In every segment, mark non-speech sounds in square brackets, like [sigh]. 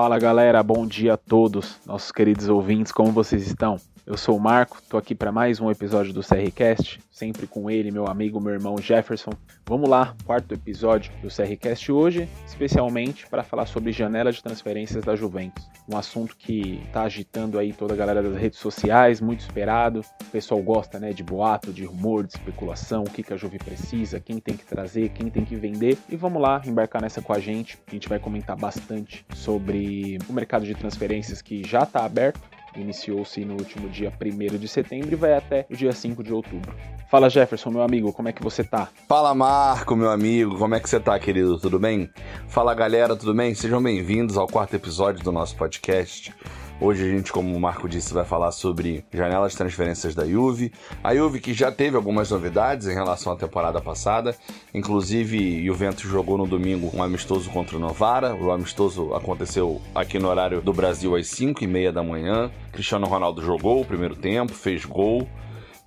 Fala galera, bom dia a todos, nossos queridos ouvintes, como vocês estão? Eu sou o Marco, tô aqui para mais um episódio do CRCast, sempre com ele, meu amigo, meu irmão Jefferson. Vamos lá, quarto episódio do CRCast hoje, especialmente para falar sobre janela de transferências da Juventus. Um assunto que tá agitando aí toda a galera das redes sociais, muito esperado. O pessoal gosta, né, de boato, de rumor, de especulação, o que, que a Juve precisa, quem tem que trazer, quem tem que vender. E vamos lá, embarcar nessa com a gente. A gente vai comentar bastante sobre o mercado de transferências que já está aberto Iniciou-se no último dia 1 de setembro e vai até o dia 5 de outubro. Fala Jefferson, meu amigo, como é que você tá? Fala Marco, meu amigo, como é que você tá, querido? Tudo bem? Fala galera, tudo bem? Sejam bem-vindos ao quarto episódio do nosso podcast. Hoje a gente, como o Marco disse, vai falar sobre janelas de transferências da Juve. A Juve que já teve algumas novidades em relação à temporada passada. Inclusive, Juventus jogou no domingo um amistoso contra o Novara. O amistoso aconteceu aqui no horário do Brasil às 5 e meia da manhã. Cristiano Ronaldo jogou o primeiro tempo, fez gol.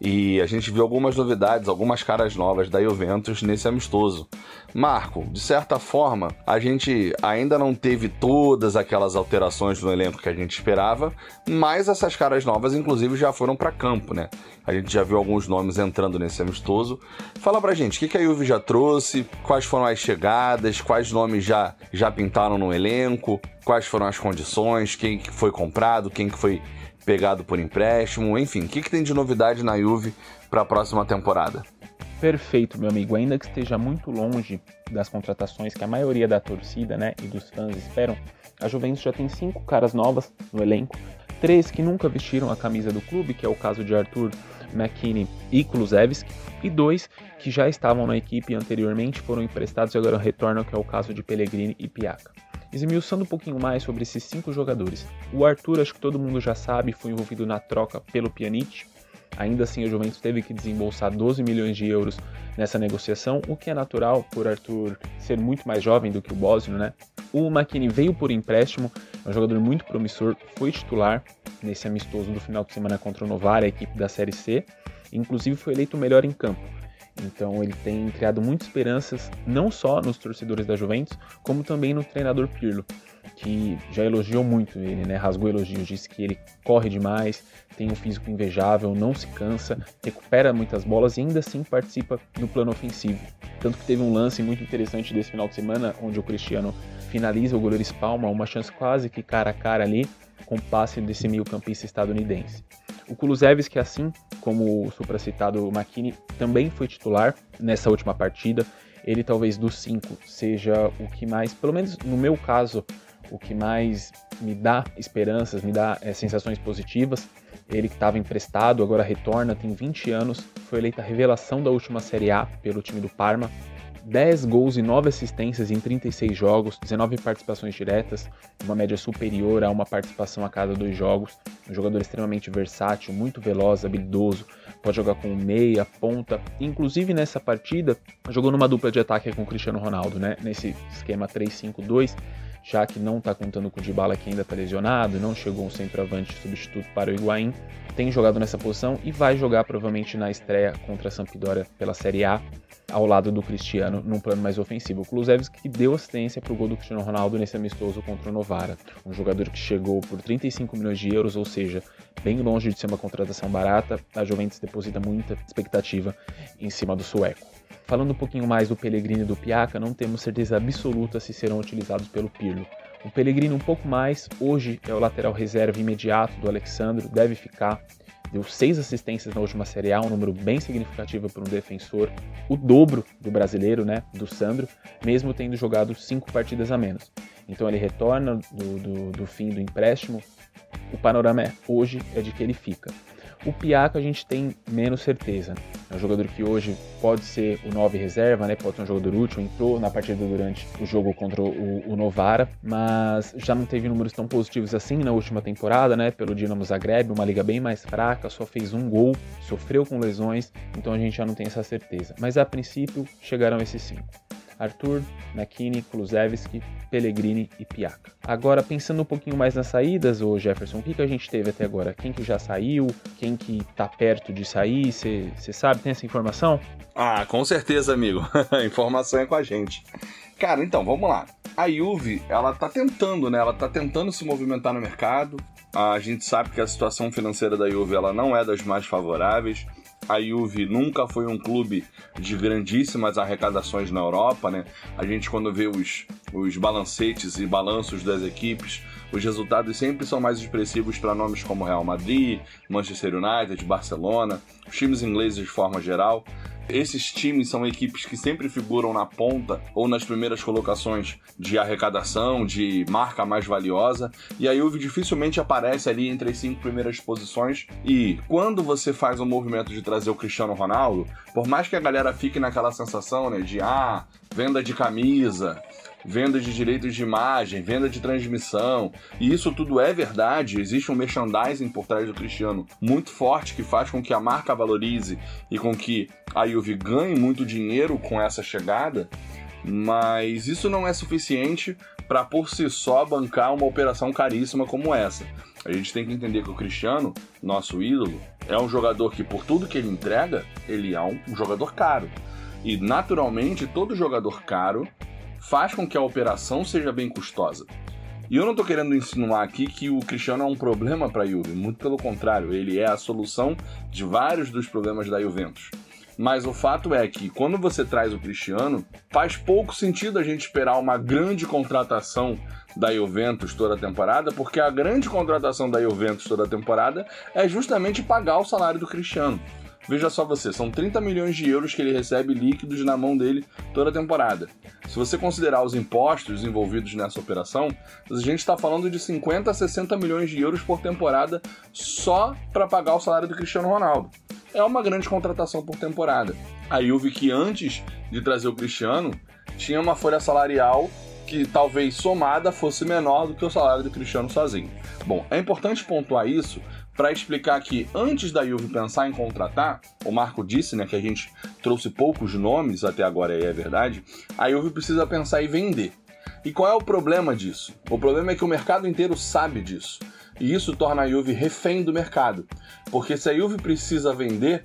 E a gente viu algumas novidades, algumas caras novas da Juventus nesse amistoso. Marco, de certa forma, a gente ainda não teve todas aquelas alterações no elenco que a gente esperava, mas essas caras novas, inclusive, já foram para campo, né? A gente já viu alguns nomes entrando nesse amistoso. Fala pra gente, o que, a Juve já trouxe? Quais foram as chegadas? Quais nomes já, já pintaram no elenco? Quais foram as condições? Quem que foi comprado? Quem que foi pegado por empréstimo, enfim, o que, que tem de novidade na Juve para a próxima temporada? Perfeito, meu amigo. Ainda que esteja muito longe das contratações que a maioria da torcida né, e dos fãs esperam, a Juventus já tem cinco caras novas no elenco, três que nunca vestiram a camisa do clube, que é o caso de Arthur McKinney e Kulusevski, e dois que já estavam na equipe anteriormente, foram emprestados e agora retornam, que é o caso de Pellegrini e Piaca. Esmiuçando um pouquinho mais sobre esses cinco jogadores, o Arthur, acho que todo mundo já sabe, foi envolvido na troca pelo Pjanic. Ainda assim, a Juventus teve que desembolsar 12 milhões de euros nessa negociação, o que é natural por Arthur ser muito mais jovem do que o Bosnio, né? O McKinney veio por empréstimo, é um jogador muito promissor, foi titular nesse amistoso do final de semana contra o Novara, a equipe da Série C, inclusive foi eleito o melhor em campo. Então ele tem criado muitas esperanças, não só nos torcedores da Juventus, como também no treinador Pirlo, que já elogiou muito ele, né? Rasgou elogios, disse que ele corre demais, tem um físico invejável, não se cansa, recupera muitas bolas e ainda assim participa no plano ofensivo. Tanto que teve um lance muito interessante desse final de semana, onde o Cristiano finaliza o goleiro espalma, uma chance quase que cara a cara ali, com passe desse meio-campista estadunidense. O Kulusevski, assim como o supracitado McKinney, também foi titular nessa última partida. Ele talvez dos cinco seja o que mais, pelo menos no meu caso, o que mais me dá esperanças, me dá é, sensações positivas. Ele que estava emprestado, agora retorna, tem 20 anos, foi eleita a revelação da última Série A pelo time do Parma, 10 gols e 9 assistências em 36 jogos, 19 participações diretas, uma média superior a uma participação a cada dois jogos. Um jogador extremamente versátil, muito veloz, habilidoso, pode jogar com meia, ponta. Inclusive nessa partida, jogou numa dupla de ataque com o Cristiano Ronaldo, né? Nesse esquema 3-5-2 já que não está contando com o Dybala que ainda está lesionado, não chegou um centroavante substituto para o Higuaín, tem jogado nessa posição e vai jogar provavelmente na estreia contra a Sampdoria pela Série A, ao lado do Cristiano, num plano mais ofensivo. O Kulusevski que deu assistência para o gol do Cristiano Ronaldo nesse amistoso contra o Novara, um jogador que chegou por 35 milhões de euros, ou seja, bem longe de ser uma contratação barata, a Juventus deposita muita expectativa em cima do sueco. Falando um pouquinho mais do Pellegrini e do Piaca, não temos certeza absoluta se serão utilizados pelo Pirlo. O Pellegrini um pouco mais, hoje é o lateral reserva imediato do Alexandre, deve ficar. Deu seis assistências na última Série A, um número bem significativo para um defensor, o dobro do brasileiro, né, do Sandro, mesmo tendo jogado cinco partidas a menos. Então ele retorna do, do, do fim do empréstimo. O panorama é, hoje é de que ele fica. O Piaca a gente tem menos certeza. É um jogador que hoje pode ser o 9 reserva, né? Pode ser um jogador útil, entrou na partida durante o jogo contra o, o, Novara, mas já não teve números tão positivos assim na última temporada, né? Pelo Dinamo Zagreb, uma liga bem mais fraca, só fez um gol, sofreu com lesões, então a gente já não tem essa certeza. Mas a princípio chegaram esses cinco. Arthur, McKinney, Kulusevski, Pellegrini e Piaca. Agora, pensando um pouquinho mais nas saídas, ô Jefferson, o que, que a gente teve até agora? Quem que já saiu? Quem que tá perto de sair? Você sabe? Tem essa informação? Ah, com certeza, amigo. [laughs] a informação é com a gente. Cara, então, vamos lá. a Juve, ela tá tentando, né? Ela tá tentando se movimentar no mercado. A gente sabe que a situação financeira da Juve ela não é das mais favoráveis. A Juve nunca foi um clube de grandíssimas arrecadações na Europa, né? A gente quando vê os, os balancetes e balanços das equipes, os resultados sempre são mais expressivos para nomes como Real Madrid, Manchester United, Barcelona, os times ingleses de forma geral. Esses times são equipes que sempre figuram na ponta ou nas primeiras colocações de arrecadação, de marca mais valiosa, e a Juve dificilmente aparece ali entre as cinco primeiras posições. E quando você faz o movimento de trazer o Cristiano Ronaldo, por mais que a galera fique naquela sensação, né, de ah, venda de camisa, venda de direitos de imagem, venda de transmissão. E isso tudo é verdade. Existe um merchandising por trás do Cristiano muito forte que faz com que a marca valorize e com que a Juve ganhe muito dinheiro com essa chegada. Mas isso não é suficiente para por si só bancar uma operação caríssima como essa. A gente tem que entender que o Cristiano, nosso ídolo, é um jogador que por tudo que ele entrega, ele é um, um jogador caro. E naturalmente todo jogador caro faz com que a operação seja bem custosa. E eu não estou querendo insinuar aqui que o Cristiano é um problema para a Juve, muito pelo contrário, ele é a solução de vários dos problemas da Juventus. Mas o fato é que quando você traz o Cristiano, faz pouco sentido a gente esperar uma grande contratação da Juventus toda a temporada, porque a grande contratação da Juventus toda a temporada é justamente pagar o salário do Cristiano. Veja só você, são 30 milhões de euros que ele recebe líquidos na mão dele toda a temporada. Se você considerar os impostos envolvidos nessa operação, a gente está falando de 50 a 60 milhões de euros por temporada só para pagar o salário do Cristiano Ronaldo. É uma grande contratação por temporada. A Juve que antes de trazer o Cristiano tinha uma folha salarial que talvez somada fosse menor do que o salário do Cristiano sozinho. Bom, é importante pontuar isso para explicar que antes da Juve pensar em contratar, o Marco disse, né, que a gente trouxe poucos nomes até agora e é verdade, a Juve precisa pensar em vender. E qual é o problema disso? O problema é que o mercado inteiro sabe disso. E isso torna a Juve refém do mercado. Porque se a Juve precisa vender,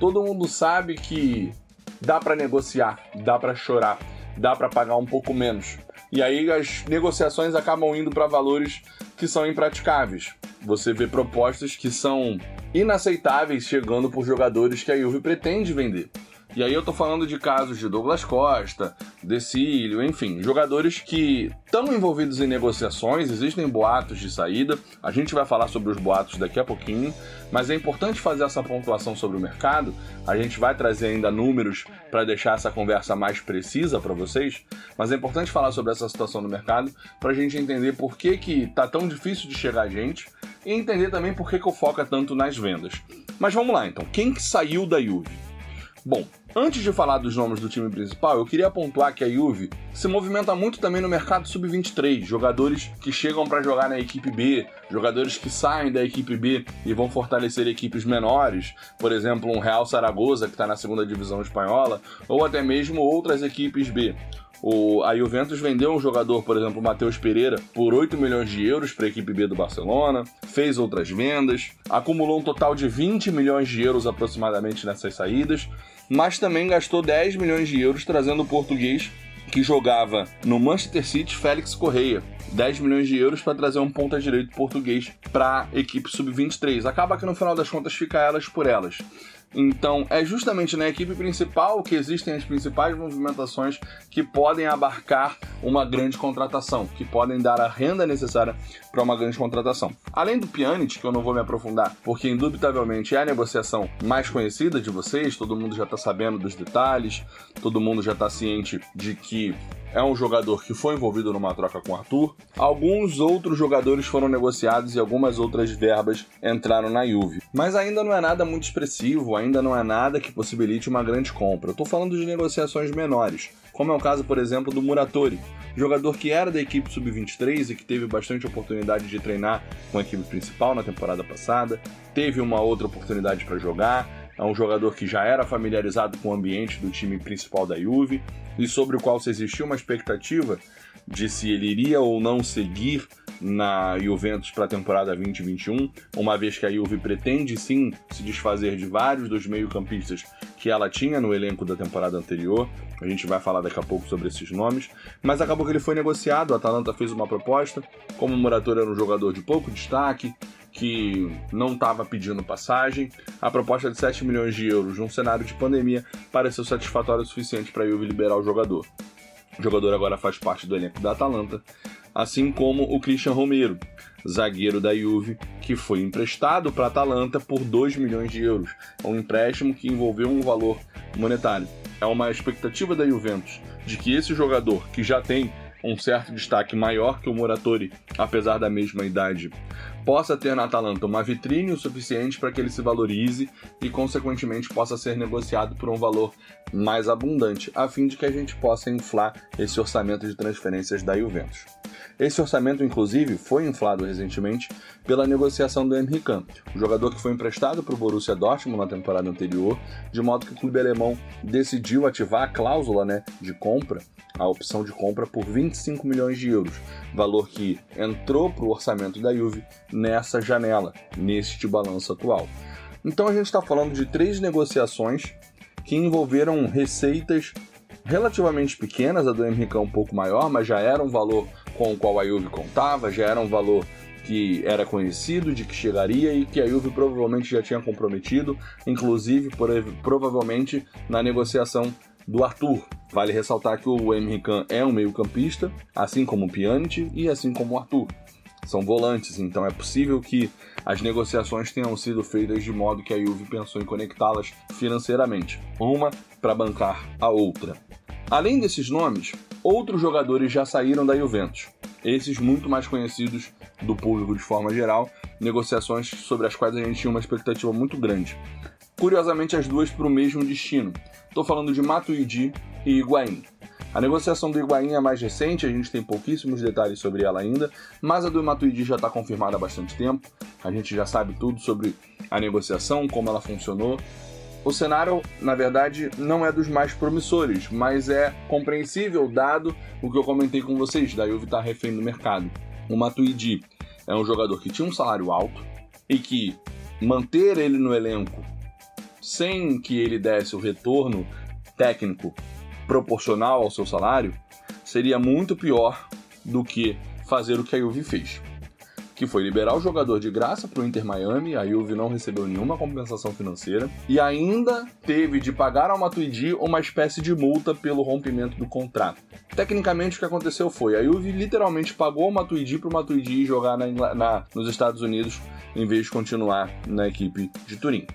todo mundo sabe que dá para negociar, dá para chorar, dá para pagar um pouco menos. E aí as negociações acabam indo para valores que são impraticáveis. Você vê propostas que são inaceitáveis chegando por jogadores que a Juve pretende vender. E aí eu tô falando de casos de Douglas Costa, Decílio, enfim, jogadores que estão envolvidos em negociações, existem boatos de saída, a gente vai falar sobre os boatos daqui a pouquinho, mas é importante fazer essa pontuação sobre o mercado, a gente vai trazer ainda números para deixar essa conversa mais precisa para vocês, mas é importante falar sobre essa situação do mercado para a gente entender por que que tá tão difícil de chegar a gente e entender também por que que o foco tanto nas vendas. Mas vamos lá então, quem que saiu da Juve? Bom, antes de falar dos nomes do time principal, eu queria pontuar que a Juve se movimenta muito também no mercado sub-23, jogadores que chegam para jogar na equipe B, jogadores que saem da equipe B e vão fortalecer equipes menores, por exemplo, um Real Saragoza que está na segunda divisão espanhola, ou até mesmo outras equipes B. O, a Juventus vendeu um jogador, por exemplo, o Matheus Pereira, por 8 milhões de euros para a equipe B do Barcelona, fez outras vendas, acumulou um total de 20 milhões de euros aproximadamente nessas saídas, mas também gastou 10 milhões de euros trazendo o português que jogava no Manchester City, Félix Correia. 10 milhões de euros para trazer um ponta direito português para a equipe sub-23. Acaba que no final das contas fica elas por elas. Então, é justamente na equipe principal que existem as principais movimentações que podem abarcar uma grande contratação, que podem dar a renda necessária para uma grande contratação. Além do Pjanic, que eu não vou me aprofundar, porque indubitavelmente é a negociação mais conhecida de vocês, todo mundo já está sabendo dos detalhes, todo mundo já está ciente de que é um jogador que foi envolvido numa troca com Arthur. Alguns outros jogadores foram negociados e algumas outras verbas entraram na Juve. Mas ainda não é nada muito expressivo, ainda não é nada que possibilite uma grande compra. Eu estou falando de negociações menores, como é o caso, por exemplo, do Muratori, jogador que era da equipe sub-23 e que teve bastante oportunidade de treinar com a equipe principal na temporada passada, teve uma outra oportunidade para jogar, é um jogador que já era familiarizado com o ambiente do time principal da Juve e sobre o qual se existia uma expectativa de se ele iria ou não seguir na Juventus para a temporada 2021, uma vez que a Juve pretende sim se desfazer de vários dos meio-campistas que ela tinha no elenco da temporada anterior. A gente vai falar daqui a pouco sobre esses nomes. Mas acabou que ele foi negociado, a Atalanta fez uma proposta. Como o Muratori era um jogador de pouco destaque, que não estava pedindo passagem, a proposta de 7 milhões de euros num cenário de pandemia pareceu satisfatória o suficiente para a Juve liberar o jogador. O jogador agora faz parte do elenco da Atalanta, assim como o Christian Romero, zagueiro da Juve, que foi emprestado para a Atalanta por 2 milhões de euros. Um empréstimo que envolveu um valor monetário. É uma expectativa da Juventus de que esse jogador, que já tem um certo destaque maior que o Moratori, apesar da mesma idade, possa ter na Atalanta uma vitrine o suficiente para que ele se valorize e, consequentemente, possa ser negociado por um valor mais abundante, a fim de que a gente possa inflar esse orçamento de transferências da Juventus. Esse orçamento, inclusive, foi inflado recentemente pela negociação do Henrique Kahn, o jogador que foi emprestado para o Borussia Dortmund na temporada anterior, de modo que o clube alemão decidiu ativar a cláusula né, de compra, a opção de compra por 25 milhões de euros, valor que entrou para o orçamento da Juve nessa janela, neste balanço atual. Então a gente está falando de três negociações que envolveram receitas relativamente pequenas, a do Henrique um pouco maior, mas já era um valor com o qual a Juve contava, já era um valor que era conhecido de que chegaria e que a Juve provavelmente já tinha comprometido, inclusive provavelmente na negociação do Arthur. Vale ressaltar que o Henrique é um meio-campista, assim como o Pjanic e assim como o Arthur. São volantes, então é possível que as negociações tenham sido feitas de modo que a Juve pensou em conectá-las financeiramente, uma para bancar a outra. Além desses nomes, outros jogadores já saíram da Juventus. Esses muito mais conhecidos do público de forma geral, negociações sobre as quais a gente tinha uma expectativa muito grande. Curiosamente, as duas para o mesmo destino. Estou falando de Matuidi e Higuaín. A negociação do Higuaín é mais recente, a gente tem pouquíssimos detalhes sobre ela ainda, mas a do Matuidi já está confirmada há bastante tempo. A gente já sabe tudo sobre a negociação, como ela funcionou, o cenário, na verdade, não é dos mais promissores, mas é compreensível dado o que eu comentei com vocês, da Juve estar tá refém do mercado. O Matuidi é um jogador que tinha um salário alto e que manter ele no elenco sem que ele desse o retorno técnico proporcional ao seu salário seria muito pior do que fazer o que a Juve fez que foi liberar o jogador de graça para o Inter Miami, a Juve não recebeu nenhuma compensação financeira, e ainda teve de pagar ao Matuidi uma espécie de multa pelo rompimento do contrato. Tecnicamente, o que aconteceu foi, a Juve literalmente pagou ao Matuidi para o Matuidi jogar na, na, nos Estados Unidos, em vez de continuar na equipe de Turim.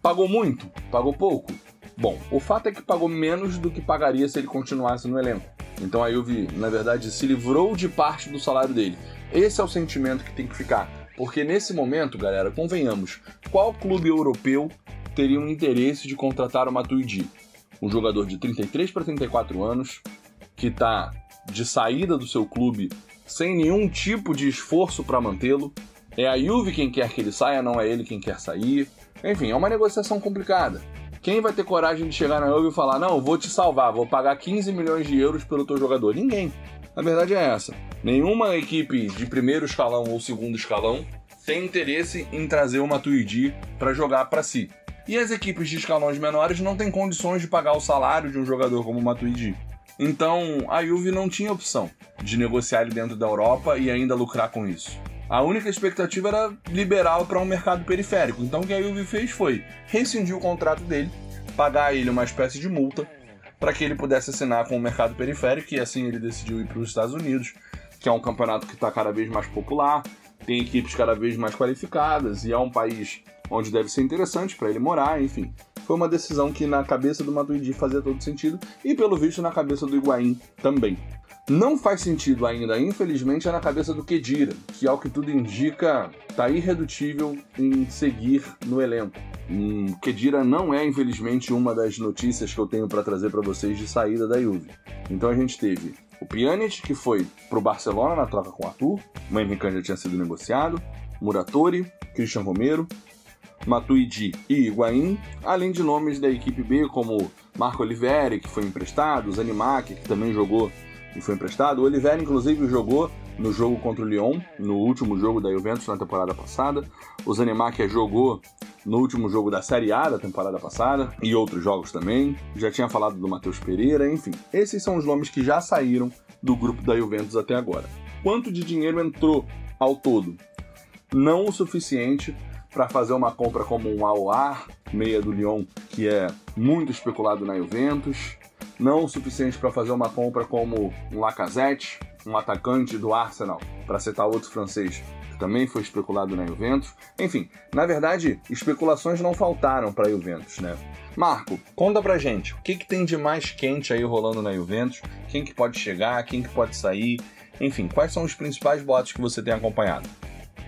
Pagou muito? Pagou pouco? Bom, o fato é que pagou menos do que pagaria se ele continuasse no elenco. Então a Juve, na verdade, se livrou de parte do salário dele. Esse é o sentimento que tem que ficar. Porque nesse momento, galera, convenhamos, qual clube europeu teria um interesse de contratar o Matuidi? Um jogador de 33 para 34 anos, que está de saída do seu clube sem nenhum tipo de esforço para mantê-lo. É a Juve quem quer que ele saia, não é ele quem quer sair. Enfim, é uma negociação complicada. Quem vai ter coragem de chegar na Juve e falar: "Não, vou te salvar, vou pagar 15 milhões de euros pelo teu jogador"? Ninguém. A verdade é essa. Nenhuma equipe de primeiro escalão ou segundo escalão tem interesse em trazer o Matuidi para jogar para si. E as equipes de escalões menores não têm condições de pagar o salário de um jogador como o Matuidi. Então, a Juve não tinha opção de negociar ele dentro da Europa e ainda lucrar com isso. A única expectativa era liberá-lo para um mercado periférico. Então, o que a Juve fez foi rescindir o contrato dele, pagar a ele uma espécie de multa para que ele pudesse assinar com o mercado periférico e assim ele decidiu ir para os Estados Unidos, que é um campeonato que está cada vez mais popular, tem equipes cada vez mais qualificadas e é um país onde deve ser interessante para ele morar, enfim. Foi uma decisão que na cabeça do Matuidi fazia todo sentido e pelo visto na cabeça do Higuaín também. Não faz sentido ainda, infelizmente, é na cabeça do Kedira, que ao que tudo indica, está irredutível em seguir no elenco. Hum, Kedira não é, infelizmente, uma das notícias que eu tenho para trazer para vocês de saída da Juve. Então a gente teve o Pjanic, que foi para o Barcelona na troca com o Arthur, o Henrique já tinha sido negociado, Muratori, Christian Romero, Matuidi e Higuaín, além de nomes da equipe B como Marco Oliveri, que foi emprestado, Zanimak, que também jogou e foi emprestado. O Oliveira, inclusive, jogou no jogo contra o Lyon, no último jogo da Juventus na temporada passada. O Zanemakia jogou no último jogo da Série A da temporada passada e outros jogos também. Já tinha falado do Matheus Pereira, enfim. Esses são os nomes que já saíram do grupo da Juventus até agora. Quanto de dinheiro entrou ao todo? Não o suficiente para fazer uma compra como um Aouar, meia do Lyon, que é muito especulado na Juventus. Não o suficiente para fazer uma compra como um Lacazette, um atacante do Arsenal, para citar outro francês, que também foi especulado na Juventus. Enfim, na verdade, especulações não faltaram para a Juventus, né? Marco, conta pra gente, o que, que tem de mais quente aí rolando na Juventus? Quem que pode chegar, quem que pode sair? Enfim, quais são os principais boatos que você tem acompanhado?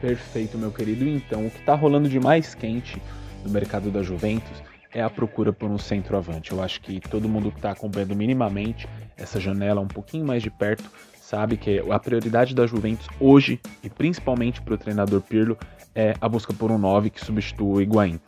Perfeito, meu querido. Então, o que está rolando de mais quente no mercado da Juventus é a procura por um centroavante. Eu acho que todo mundo que está acompanhando minimamente essa janela um pouquinho mais de perto sabe que a prioridade da Juventus hoje, e principalmente para o treinador Pirlo, é a busca por um 9 que substitua o Higuaín.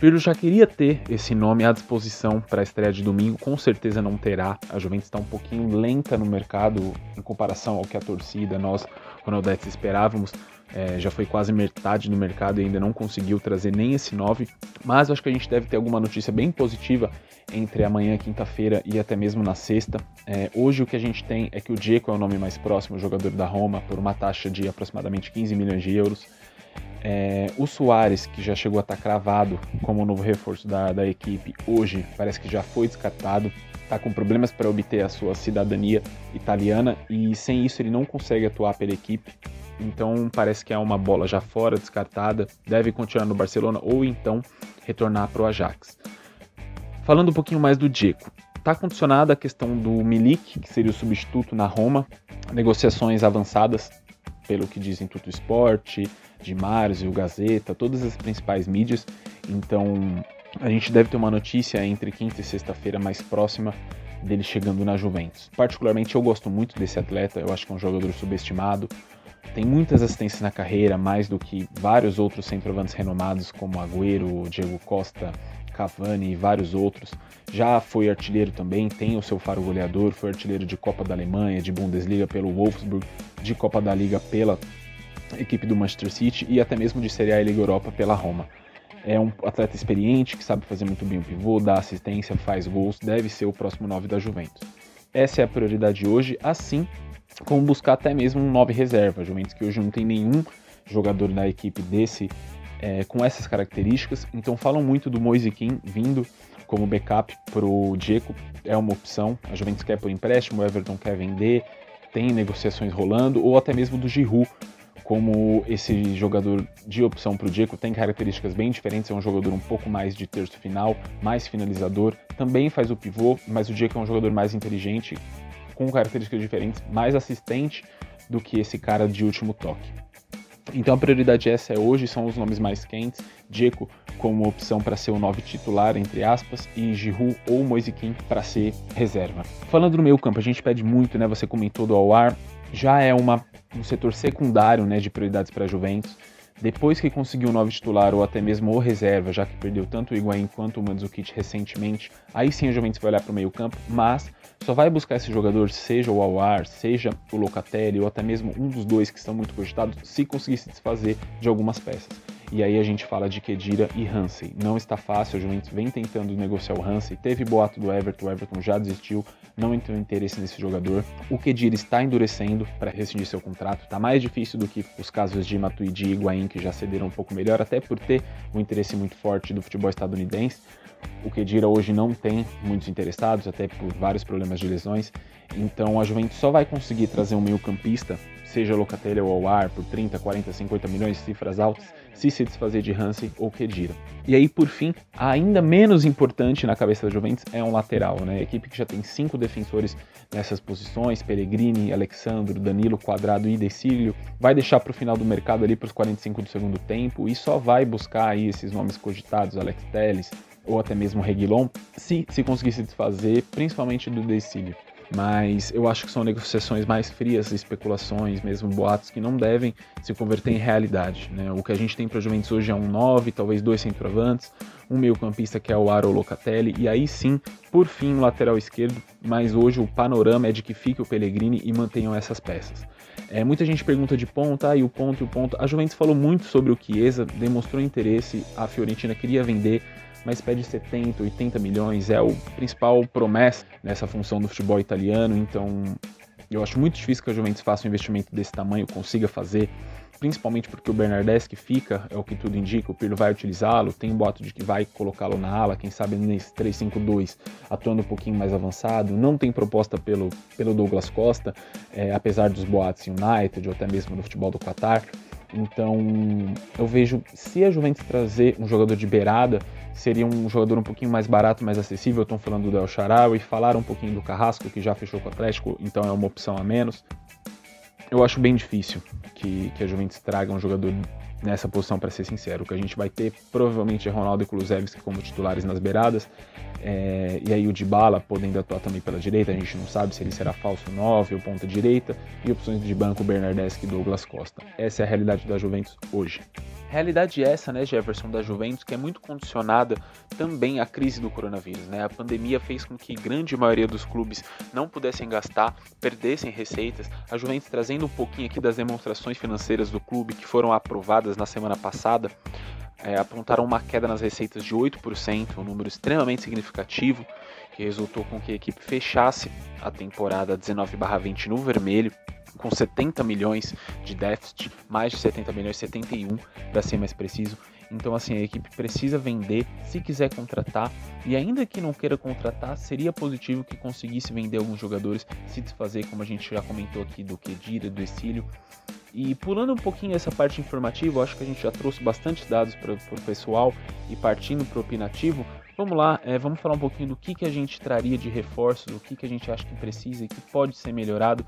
Pirlo já queria ter esse nome à disposição para a estreia de domingo, com certeza não terá. A Juventus está um pouquinho lenta no mercado em comparação ao que a torcida, nós, Ronaldetes, esperávamos é, já foi quase metade no mercado e ainda não conseguiu trazer nem esse 9. Mas acho que a gente deve ter alguma notícia bem positiva entre amanhã, quinta-feira e até mesmo na sexta. É, hoje o que a gente tem é que o Diego é o nome mais próximo, jogador da Roma, por uma taxa de aproximadamente 15 milhões de euros. É, o Soares, que já chegou a estar cravado como novo reforço da, da equipe, hoje parece que já foi descartado. Está com problemas para obter a sua cidadania italiana e sem isso ele não consegue atuar pela equipe então parece que é uma bola já fora, descartada, deve continuar no Barcelona ou então retornar para o Ajax. Falando um pouquinho mais do Dzeko, está condicionada a questão do Milik, que seria o substituto na Roma, negociações avançadas, pelo que dizem Tuto Esporte, de e o Gazeta, todas as principais mídias. Então a gente deve ter uma notícia entre quinta e sexta-feira mais próxima dele chegando na Juventus. Particularmente eu gosto muito desse atleta, eu acho que é um jogador subestimado, tem muitas assistências na carreira, mais do que vários outros centroavantes renomados como Agüero, Diego Costa, Cavani e vários outros. Já foi artilheiro também, tem o seu faro goleador, foi artilheiro de Copa da Alemanha, de Bundesliga pelo Wolfsburg, de Copa da Liga pela equipe do Manchester City e até mesmo de Série A e Liga Europa pela Roma. É um atleta experiente que sabe fazer muito bem o pivô, dá assistência, faz gols, deve ser o próximo 9 da Juventus. Essa é a prioridade hoje, assim como buscar até mesmo um 9 reserva. Juventus que hoje não tem nenhum jogador da equipe desse é, com essas características. Então falam muito do Moise Kim vindo como backup para o Dzeko, é uma opção. A Juventus quer por empréstimo, o Everton quer vender, tem negociações rolando, ou até mesmo do Giroud, como esse jogador de opção para o Dzeko. Tem características bem diferentes, é um jogador um pouco mais de terço final, mais finalizador, também faz o pivô, mas o Dzeko é um jogador mais inteligente, com características diferentes, mais assistente do que esse cara de último toque. Então a prioridade essa é hoje, são os nomes mais quentes, Dzeko como opção para ser o novo titular, entre aspas, e Giroud ou Moise Kim para ser reserva. Falando do meio campo, a gente pede muito, né, você comentou do Awar, já é uma, um setor secundário né, de prioridades para a Juventus, depois que conseguiu um novo titular ou até mesmo o reserva, já que perdeu tanto o Higuaín quanto o Mandzukic recentemente, aí sim a Juventus vai olhar para o meio campo, mas só vai buscar esse jogador, seja o Awar, seja o Locatelli ou até mesmo um dos dois que estão muito cogitados, se conseguir se desfazer de algumas peças. E aí a gente fala de Kedira e Hansen. Não está fácil, a Juventus vem tentando negociar o Hansen. Teve boato do Everton, o Everton já desistiu, não entrou interesse nesse jogador. O Kedira está endurecendo para rescindir seu contrato. Está mais difícil do que os casos de Matuidi e Higuaín, que já cederam um pouco melhor, até por ter um interesse muito forte do futebol estadunidense. O Kedira hoje não tem muitos interessados, até por vários problemas de lesões. Então a Juventus só vai conseguir trazer um meio-campista, seja Locatelli ou Awar, por 30, 40, 50 milhões, cifras altas, se se desfazer de Hansen ou Kedira. E aí, por fim, ainda menos importante na cabeça da Juventus é um lateral, né? Equipe que já tem cinco defensores nessas posições, Pellegrini, Alexandro, Danilo, Quadrado e Decílio, vai deixar para o final do mercado ali para os 45 do segundo tempo e só vai buscar aí esses nomes cogitados, Alex Telles, ou até mesmo Reguilon, se, se conseguir se desfazer, principalmente do Decílio. mas eu acho que são negociações mais frias, especulações, mesmo boatos que não devem se converter em realidade. Né? O que a gente tem para Juventus hoje é um 9, talvez dois centroavantes, um meio-campista que é o Aro Locatelli, e aí sim, por fim, um lateral esquerdo, mas hoje o panorama é de que fique o Pellegrini e mantenham essas peças. É, muita gente pergunta de ponta, ah, e o ponto e o ponto. A Juventus falou muito sobre o Chiesa, demonstrou interesse, a Fiorentina queria vender, mas pede 70, 80 milhões, é o principal promessa nessa função do futebol italiano, então eu acho muito difícil que a Juventus faça um investimento desse tamanho, consiga fazer, principalmente porque o Bernardeschi fica, é o que tudo indica, o Pirlo vai utilizá-lo, tem um boato de que vai colocá-lo na ala, quem sabe nesse 3-5-2, atuando um pouquinho mais avançado, não tem proposta pelo, pelo Douglas Costa, é, apesar dos boatos em United ou até mesmo no futebol do Qatar, então eu vejo, se a Juventus trazer um jogador de beirada, seria um jogador um pouquinho mais barato, mais acessível. Estão falando do El Shaarawy, falaram um pouquinho do Carrasco, que já fechou com o Atlético, então é uma opção a menos. Eu acho bem difícil que, que a Juventus traga um jogador nessa posição, para ser sincero. O que a gente vai ter provavelmente é Ronaldo e Kulusevski como titulares nas beiradas, é, e aí o Dybala podendo atuar também pela direita, a gente não sabe se ele será falso 9 ou ponta direita, e opções de banco Bernardeschi e Douglas Costa. Essa é a realidade da Juventus hoje. Realidade essa, né, Jefferson, da Juventus, que é muito condicionada também à crise do coronavírus. Né? A pandemia fez com que grande maioria dos clubes não pudessem gastar, perdessem receitas. A Juventus trazendo um pouquinho aqui das demonstrações financeiras do clube que foram aprovadas na semana passada, é, apontaram uma queda nas receitas de 8%, um número extremamente significativo, que resultou com que a equipe fechasse a temporada 19/20 no vermelho com 70 milhões de déficit, mais de 70 milhões, 71 para ser mais preciso. Então, assim, a equipe precisa vender se quiser contratar. E ainda que não queira contratar, seria positivo que conseguisse vender alguns jogadores, se desfazer, como a gente já comentou aqui, do Kedira, do Exílio. E pulando um pouquinho essa parte informativa, acho que a gente já trouxe bastante dados para o pessoal e partindo para o opinativo. Vamos lá, é, vamos falar um pouquinho do que, que a gente traria de reforços, o que, que a gente acha que precisa e que pode ser melhorado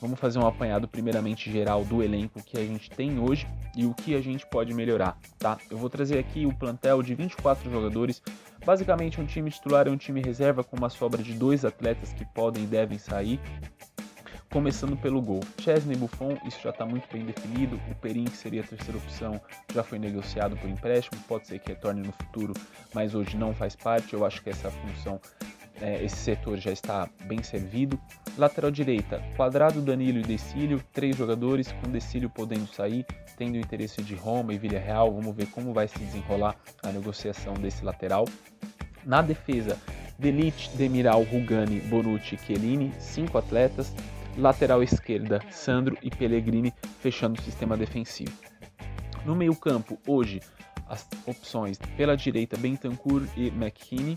Vamos fazer um apanhado primeiramente geral do elenco que a gente tem hoje e o que a gente pode melhorar, tá? Eu vou trazer aqui o plantel de 24 jogadores, basicamente um time titular e um time reserva com uma sobra de dois atletas que podem e devem sair. Começando pelo gol. Chesney Buffon, isso já está muito bem definido. O Perin, que seria a terceira opção, já foi negociado por empréstimo. Pode ser que retorne no futuro, mas hoje não faz parte. Eu acho que essa função é, esse setor já está bem servido. Lateral direita, Quadrado, Danilo e Decílio, três jogadores, com Decílio podendo sair, tendo o interesse de Roma e Villarreal. Vamos ver como vai se desenrolar a negociação desse lateral. Na defesa, Delite, Demiral, Rugani, Bonucci Chiellini, cinco atletas. Lateral esquerda, Sandro e Pellegrini, fechando o sistema defensivo. No meio campo, hoje, as opções pela direita, Bentancur e McKinney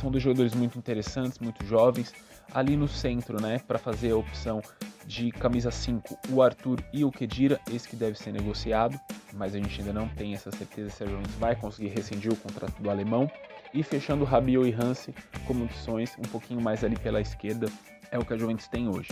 são dois jogadores muito interessantes, muito jovens. Ali no centro, né, para fazer a opção de camisa 5, o Arthur e o Kedira, esse que deve ser negociado, mas a gente ainda não tem essa certeza se a Juventus vai conseguir rescindir o contrato do alemão. E fechando Rabiot e Hansi como opções um pouquinho mais ali pela esquerda, é o que a Juventus tem hoje.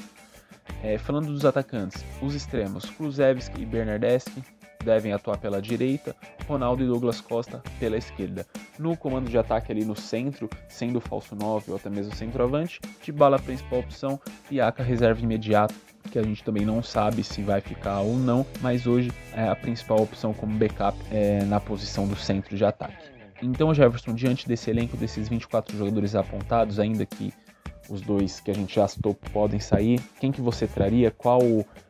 É, falando dos atacantes, os extremos, Kruzevski e Bernardeschi, devem atuar pela direita, Ronaldo e Douglas Costa pela esquerda. No comando de ataque ali no centro, sendo falso 9 ou até mesmo centroavante, de bala principal opção, Piaca reserva imediato, que a gente também não sabe se vai ficar ou não, mas hoje é a principal opção como backup é na posição do centro de ataque. Então, Jefferson, diante desse elenco desses 24 jogadores apontados, ainda que os dois que a gente já citou podem sair, quem que você traria? Qual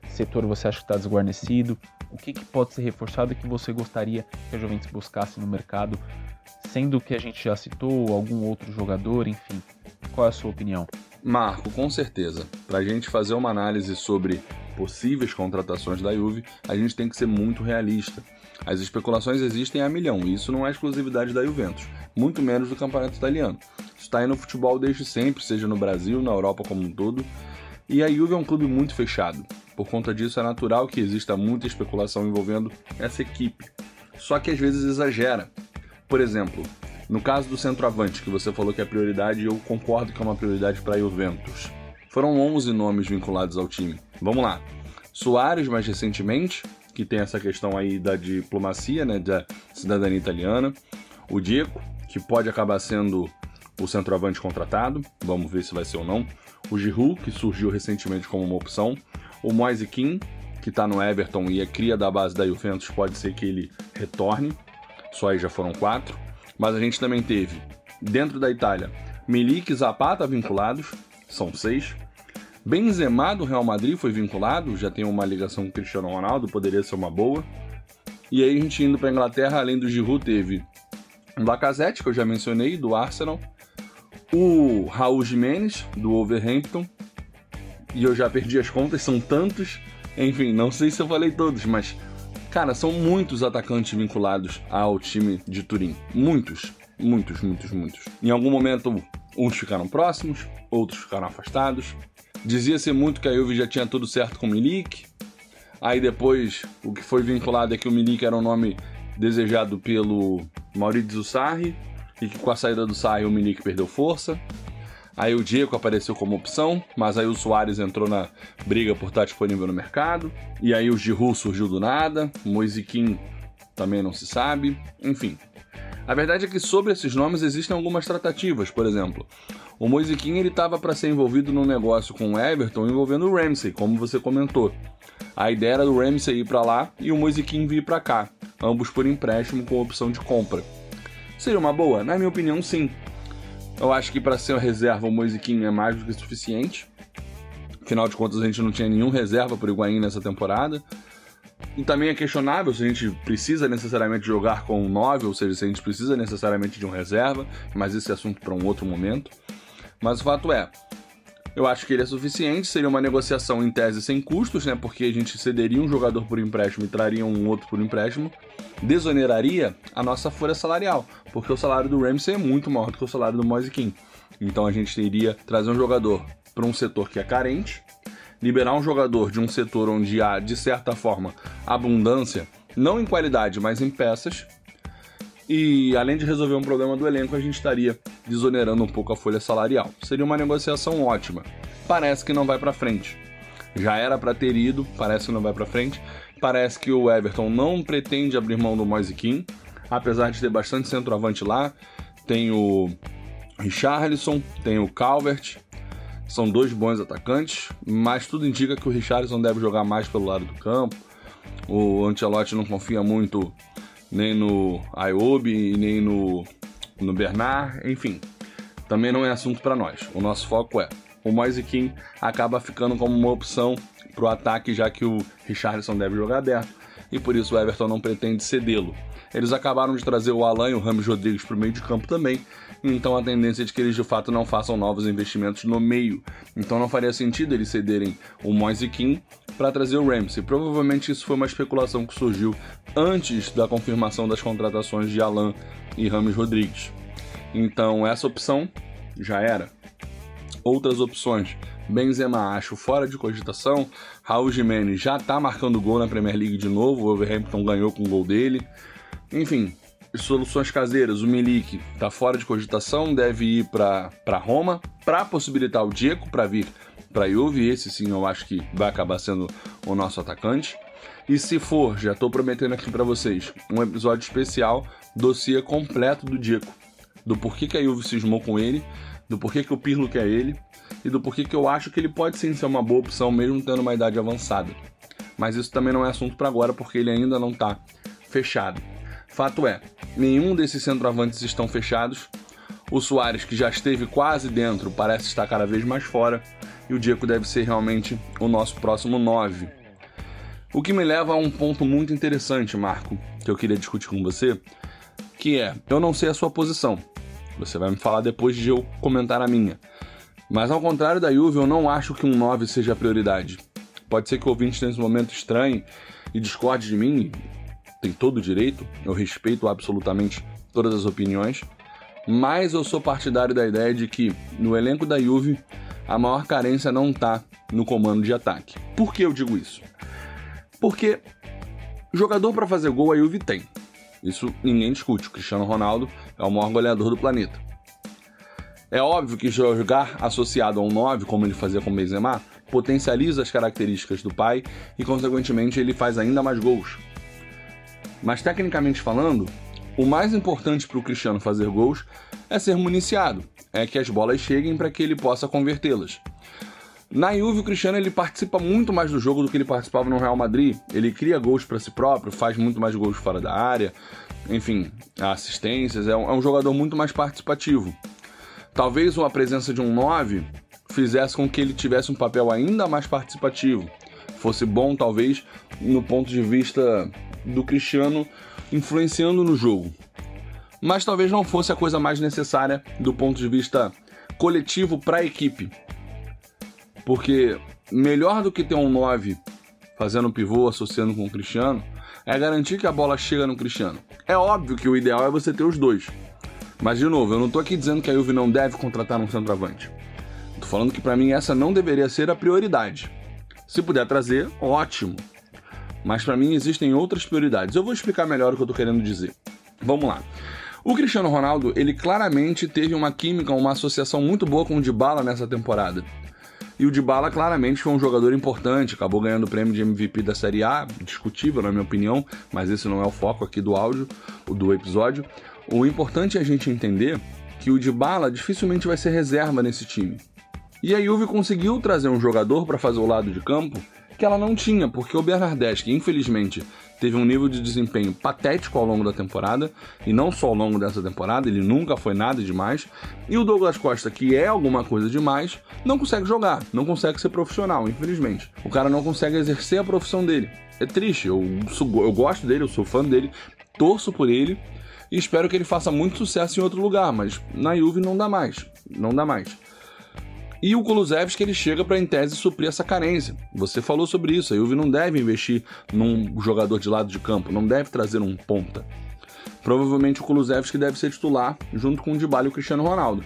setor você acha que está desguarnecido? O que, que pode ser reforçado que você gostaria que a Juventus buscasse no mercado? Sendo que a gente já citou algum outro jogador, enfim. Qual é a sua opinião? Marco, com certeza. Para a gente fazer uma análise sobre possíveis contratações da Juve, a gente tem que ser muito realista. As especulações existem a milhão, e isso não é exclusividade da Juventus, muito menos do campeonato italiano. Está aí no futebol desde sempre, seja no Brasil, na Europa como um todo. E a Juve é um clube muito fechado. Por conta disso, é natural que exista muita especulação envolvendo essa equipe. Só que às vezes exagera. Por exemplo, no caso do centroavante, que você falou que é prioridade, eu concordo que é uma prioridade para Juventus. Foram 11 nomes vinculados ao time. Vamos lá. Soares, mais recentemente, que tem essa questão aí da diplomacia, né, da cidadania italiana. O Diego, que pode acabar sendo o centroavante contratado, vamos ver se vai ser ou não. o Giroud, que surgiu recentemente como uma opção, o Moise Kean, que está no Everton e é cria da base da Juventus, pode ser que ele retorne. Só aí já foram quatro. Mas a gente também teve, dentro da Itália, Milik e Zapata vinculados, são seis. Benzema do Real Madrid foi vinculado, já tem uma ligação com Cristiano Ronaldo, poderia ser uma boa. E aí a gente indo para Inglaterra, além do Giroud, teve Lacazette, que eu já mencionei, do Arsenal, o Raul Jimenez, do Wolverhampton, e eu já perdi as contas, são tantos, enfim, não sei se eu falei todos, mas, cara, são muitos atacantes vinculados ao time de Turim. Muitos, muitos, muitos, muitos. Em algum momento, uns ficaram próximos, outros ficaram afastados. Dizia-se muito que a Juve já tinha tudo certo com o Milik, Aí depois, o que foi vinculado é que o Milik era um nome desejado pelo Maurizio Sarri, e que com a saída do Sarri o Milik perdeu força. Aí o Diego apareceu como opção, mas aí o Soares entrou na briga por estar disponível no mercado. E aí o Giroud surgiu do nada, o Moisiquim também não se sabe, enfim. A verdade é que sobre esses nomes existem algumas tratativas, por exemplo. O Moisiquim ele estava para ser envolvido num negócio com o Everton envolvendo o Ramsey, como você comentou. A ideia era do Ramsey ir para lá e o Moisiquim vir para cá, ambos por empréstimo com opção de compra. Seria uma boa? Na minha opinião, sim. Eu acho que para ser uma reserva o Moisiquim é mais do que suficiente. Afinal de contas, a gente não tinha nenhum reserva para o Higuaín nessa temporada. E também é questionável se a gente precisa necessariamente jogar com um 9, ou seja, se a gente precisa necessariamente de um reserva, mas esse é assunto para um outro momento. Mas o fato é, eu acho que ele é suficiente, seria uma negociação em tese sem custos, né? Porque a gente cederia um jogador por empréstimo e traria um outro por empréstimo, desoneraria a nossa folha salarial, porque o salário do Ramsey é muito maior do que o salário do Moise King. Então a gente teria trazer um jogador para um setor que é carente, liberar um jogador de um setor onde há, de certa forma, abundância, não em qualidade, mas em peças, e além de resolver um problema do elenco, a gente estaria desonerando um pouco a folha salarial. Seria uma negociação ótima. Parece que não vai para frente. Já era para ter ido, parece que não vai para frente. Parece que o Everton não pretende abrir mão do Moise Kean, apesar de ter bastante centroavante lá. Tem o Richarlison, tem o Calvert, são dois bons atacantes, mas tudo indica que o Richarlison deve jogar mais pelo lado do campo. O Ancelotti não confia muito nem no Ayobi, nem no, no Bernard, enfim. Também não é assunto para nós. O nosso foco é o Moise King acaba ficando como uma opção para o ataque, já que o Richardson deve jogar aberto e por isso o Everton não pretende cedê-lo. Eles acabaram de trazer o Alan e o Ramos Rodrigues para o meio de campo também, então a tendência é de que eles de fato não façam novos investimentos no meio. Então não faria sentido eles cederem o Moise King para trazer o Ramsey. Provavelmente isso foi uma especulação que surgiu antes da confirmação das contratações de Alan e Ramos Rodrigues. Então essa opção já era. Outras opções, Benzema acho fora de cogitação, Raul Jimenez já está marcando gol na Premier League de novo, o Wolverhampton ganhou com o gol dele. Enfim, soluções caseiras, o Milik está fora de cogitação, deve ir para Roma para possibilitar o Diego para vir para Juve, esse sim eu acho que vai acabar sendo o nosso atacante. E se for, já estou prometendo aqui para vocês, um episódio especial, dossiê completo do Diego, do porquê que a Juve cismou com ele, do porquê que o Pirlo quer ele e do porquê que eu acho que ele pode sim ser uma boa opção mesmo tendo uma idade avançada. Mas isso também não é assunto para agora porque ele ainda não está fechado. Fato é, nenhum desses centroavantes estão fechados. O Soares, que já esteve quase dentro, parece estar cada vez mais fora. E o Diego deve ser realmente o nosso próximo 9. O que me leva a um ponto muito interessante, Marco, que eu queria discutir com você, que é, eu não sei a sua posição. Você vai me falar depois de eu comentar a minha. Mas ao contrário da Juve, eu não acho que um 9 seja a prioridade. Pode ser que o ouvinte nesse momento estranhe e discorde de mim, tem todo o direito, eu respeito absolutamente todas as opiniões, mas eu sou partidário da ideia de que no elenco da Juve a maior carência não está no comando de ataque. Por que eu digo isso? Porque jogador para fazer gol a Juve tem. Isso ninguém discute. O Cristiano Ronaldo é o maior goleador do planeta. É óbvio que jogar associado a um 9, como ele fazia com o Benzema, potencializa as características do pai e, consequentemente, ele faz ainda mais gols. Mas tecnicamente falando, o mais importante para o Cristiano fazer gols é ser municiado, é que as bolas cheguem para que ele possa convertê-las. Na Juve, o Cristiano ele participa muito mais do jogo do que ele participava no Real Madrid. Ele cria gols para si próprio, faz muito mais gols fora da área, enfim, assistências. É um, é um jogador muito mais participativo. Talvez uma presença de um 9 fizesse com que ele tivesse um papel ainda mais participativo. Fosse bom, talvez, no ponto de vista do Cristiano influenciando no jogo. Mas talvez não fosse a coisa mais necessária do ponto de vista coletivo para a equipe. Porque melhor do que ter um 9 fazendo pivô, associando com o Cristiano, é garantir que a bola chega no Cristiano. É óbvio que o ideal é você ter os dois. Mas, de novo, eu não estou aqui dizendo que a Juve não deve contratar um centroavante. Estou falando que para mim essa não deveria ser a prioridade. Se puder trazer, ótimo. Mas para mim existem outras prioridades. Eu vou explicar melhor o que eu estou querendo dizer. Vamos lá. O Cristiano Ronaldo, ele claramente teve uma química, uma associação muito boa com o Dybala nessa temporada. E o Dybala claramente foi um jogador importante, acabou ganhando o prêmio de MVP da Série A, discutível na minha opinião, mas esse não é o foco aqui do áudio, do episódio. O importante é a gente entender que o Dybala dificilmente vai ser reserva nesse time. E a Juve conseguiu trazer um jogador para fazer o lado de campo que ela não tinha, porque o Bernardeschi, infelizmente, teve um nível de desempenho patético ao longo da temporada, e não só ao longo dessa temporada, ele nunca foi nada demais. E o Douglas Costa, que é alguma coisa demais, não consegue jogar, não consegue ser profissional, infelizmente. O cara não consegue exercer a profissão dele. É triste, eu, eu gosto dele, eu sou fã dele, torço por ele e espero que ele faça muito sucesso em outro lugar, mas na Juve não dá mais, não dá mais. E o Kulusevski ele chega para em tese suprir essa carência. Você falou sobre isso, a Juve não deve investir num jogador de lado de campo, não deve trazer um ponta. Provavelmente o Kulusevski deve ser titular junto com o Dybala e o Cristiano Ronaldo.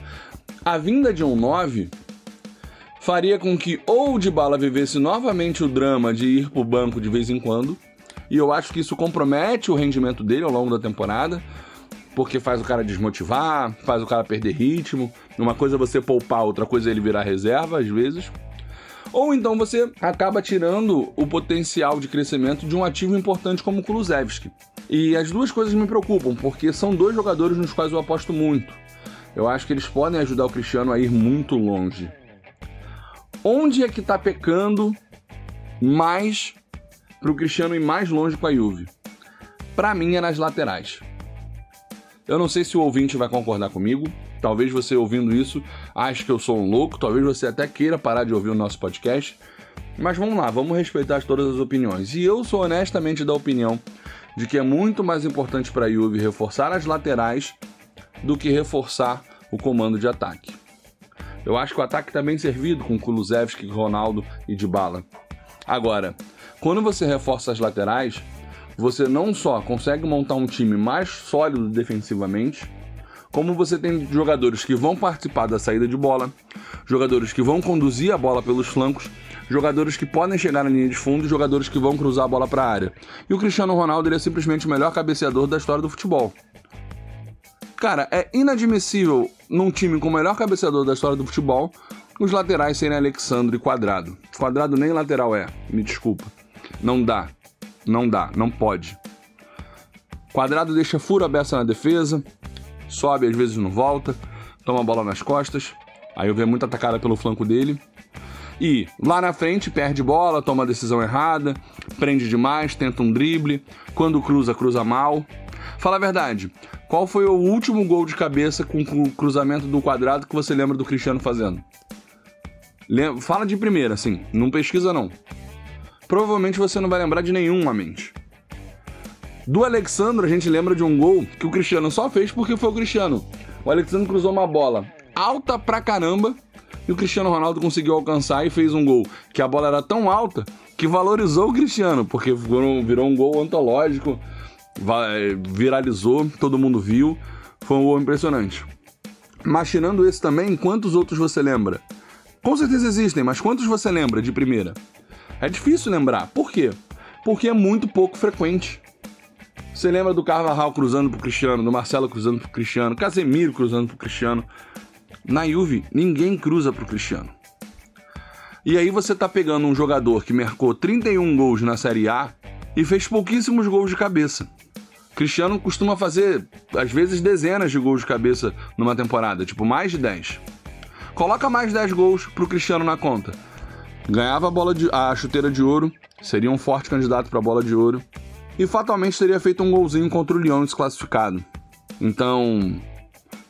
A vinda de um 9 faria com que ou o Dybala vivesse novamente o drama de ir pro banco de vez em quando, e eu acho que isso compromete o rendimento dele ao longo da temporada, porque faz o cara desmotivar, faz o cara perder ritmo. Uma coisa é você poupar, outra coisa é ele virar reserva, às vezes. Ou então você acaba tirando o potencial de crescimento de um ativo importante como o Kulusevski. E as duas coisas me preocupam, porque são dois jogadores nos quais eu aposto muito. Eu acho que eles podem ajudar o Cristiano a ir muito longe. Onde é que tá pecando mais para o Cristiano ir mais longe com a Juve? Para mim é nas laterais. Eu não sei se o ouvinte vai concordar comigo. Talvez você ouvindo isso ache que eu sou um louco, talvez você até queira parar de ouvir o nosso podcast. Mas vamos lá, vamos respeitar todas as opiniões. E eu sou honestamente da opinião de que é muito mais importante para a Juve reforçar as laterais do que reforçar o comando de ataque. Eu acho que o ataque está bem servido com Kulusevski, Ronaldo e Dybala. Agora, quando você reforça as laterais, você não só consegue montar um time mais sólido defensivamente, como você tem jogadores que vão participar da saída de bola, jogadores que vão conduzir a bola pelos flancos, jogadores que podem chegar na linha de fundo e jogadores que vão cruzar a bola para a área. E o Cristiano Ronaldo ele é simplesmente o melhor cabeceador da história do futebol. Cara, é inadmissível num time com o melhor cabeceador da história do futebol os laterais serem Alexandre e Quadrado. Quadrado nem lateral é, me desculpa. Não dá. Não dá, não pode. Quadrado deixa furo aberto na defesa, sobe às vezes não volta, toma a bola nas costas, aí eu vejo muito atacada pelo flanco dele. E lá na frente perde bola, toma a decisão errada, prende demais, tenta um drible, quando cruza, cruza mal. Fala a verdade, qual foi o último gol de cabeça com o cruzamento do quadrado que você lembra do Cristiano fazendo? Fala de primeira, assim, não pesquisa não provavelmente você não vai lembrar de nenhuma mente. Do Alexandre, a gente lembra de um gol que o Cristiano só fez porque foi o Cristiano. O Alexandre cruzou uma bola alta pra caramba e o Cristiano Ronaldo conseguiu alcançar e fez um gol que a bola era tão alta que valorizou o Cristiano, porque virou um gol antológico, viralizou, todo mundo viu, foi um gol impressionante. Mas tirando esse também, quantos outros você lembra? Com certeza existem, mas quantos você lembra de primeira? É difícil lembrar. Por quê? Porque é muito pouco frequente. Você lembra do Carvajal cruzando pro Cristiano, do Marcelo cruzando pro Cristiano, Casemiro cruzando pro Cristiano. Na Juve, ninguém cruza pro Cristiano. E aí você tá pegando um jogador que marcou 31 gols na Série A e fez pouquíssimos gols de cabeça. Cristiano costuma fazer, às vezes, dezenas de gols de cabeça numa temporada, tipo mais de 10. Coloca mais 10 gols pro Cristiano na conta. Ganhava a, bola de, a chuteira de ouro, seria um forte candidato para a bola de ouro e fatalmente teria feito um golzinho contra o Lyon desclassificado. Então,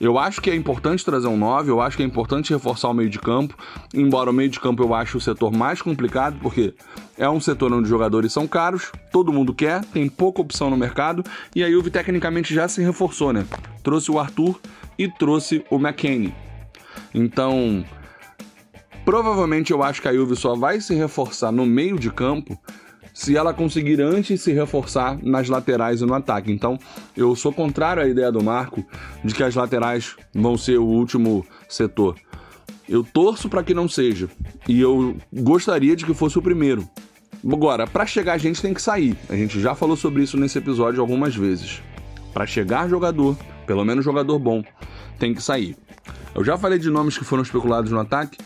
eu acho que é importante trazer um 9, eu acho que é importante reforçar o meio de campo, embora o meio de campo eu ache o setor mais complicado, porque é um setor onde os jogadores são caros, todo mundo quer, tem pouca opção no mercado, e a Juve tecnicamente já se reforçou, né? Trouxe o Arthur e trouxe o McKennie. Então, provavelmente eu acho que a Juve só vai se reforçar no meio de campo se ela conseguir antes se reforçar nas laterais e no ataque. Então, eu sou contrário à ideia do Marco de que as laterais vão ser o último setor. Eu torço para que não seja e eu gostaria de que fosse o primeiro. Agora, para chegar a gente tem que sair. A gente já falou sobre isso nesse episódio algumas vezes. Para chegar jogador, pelo menos jogador bom, tem que sair. Eu já falei de nomes que foram especulados no ataque.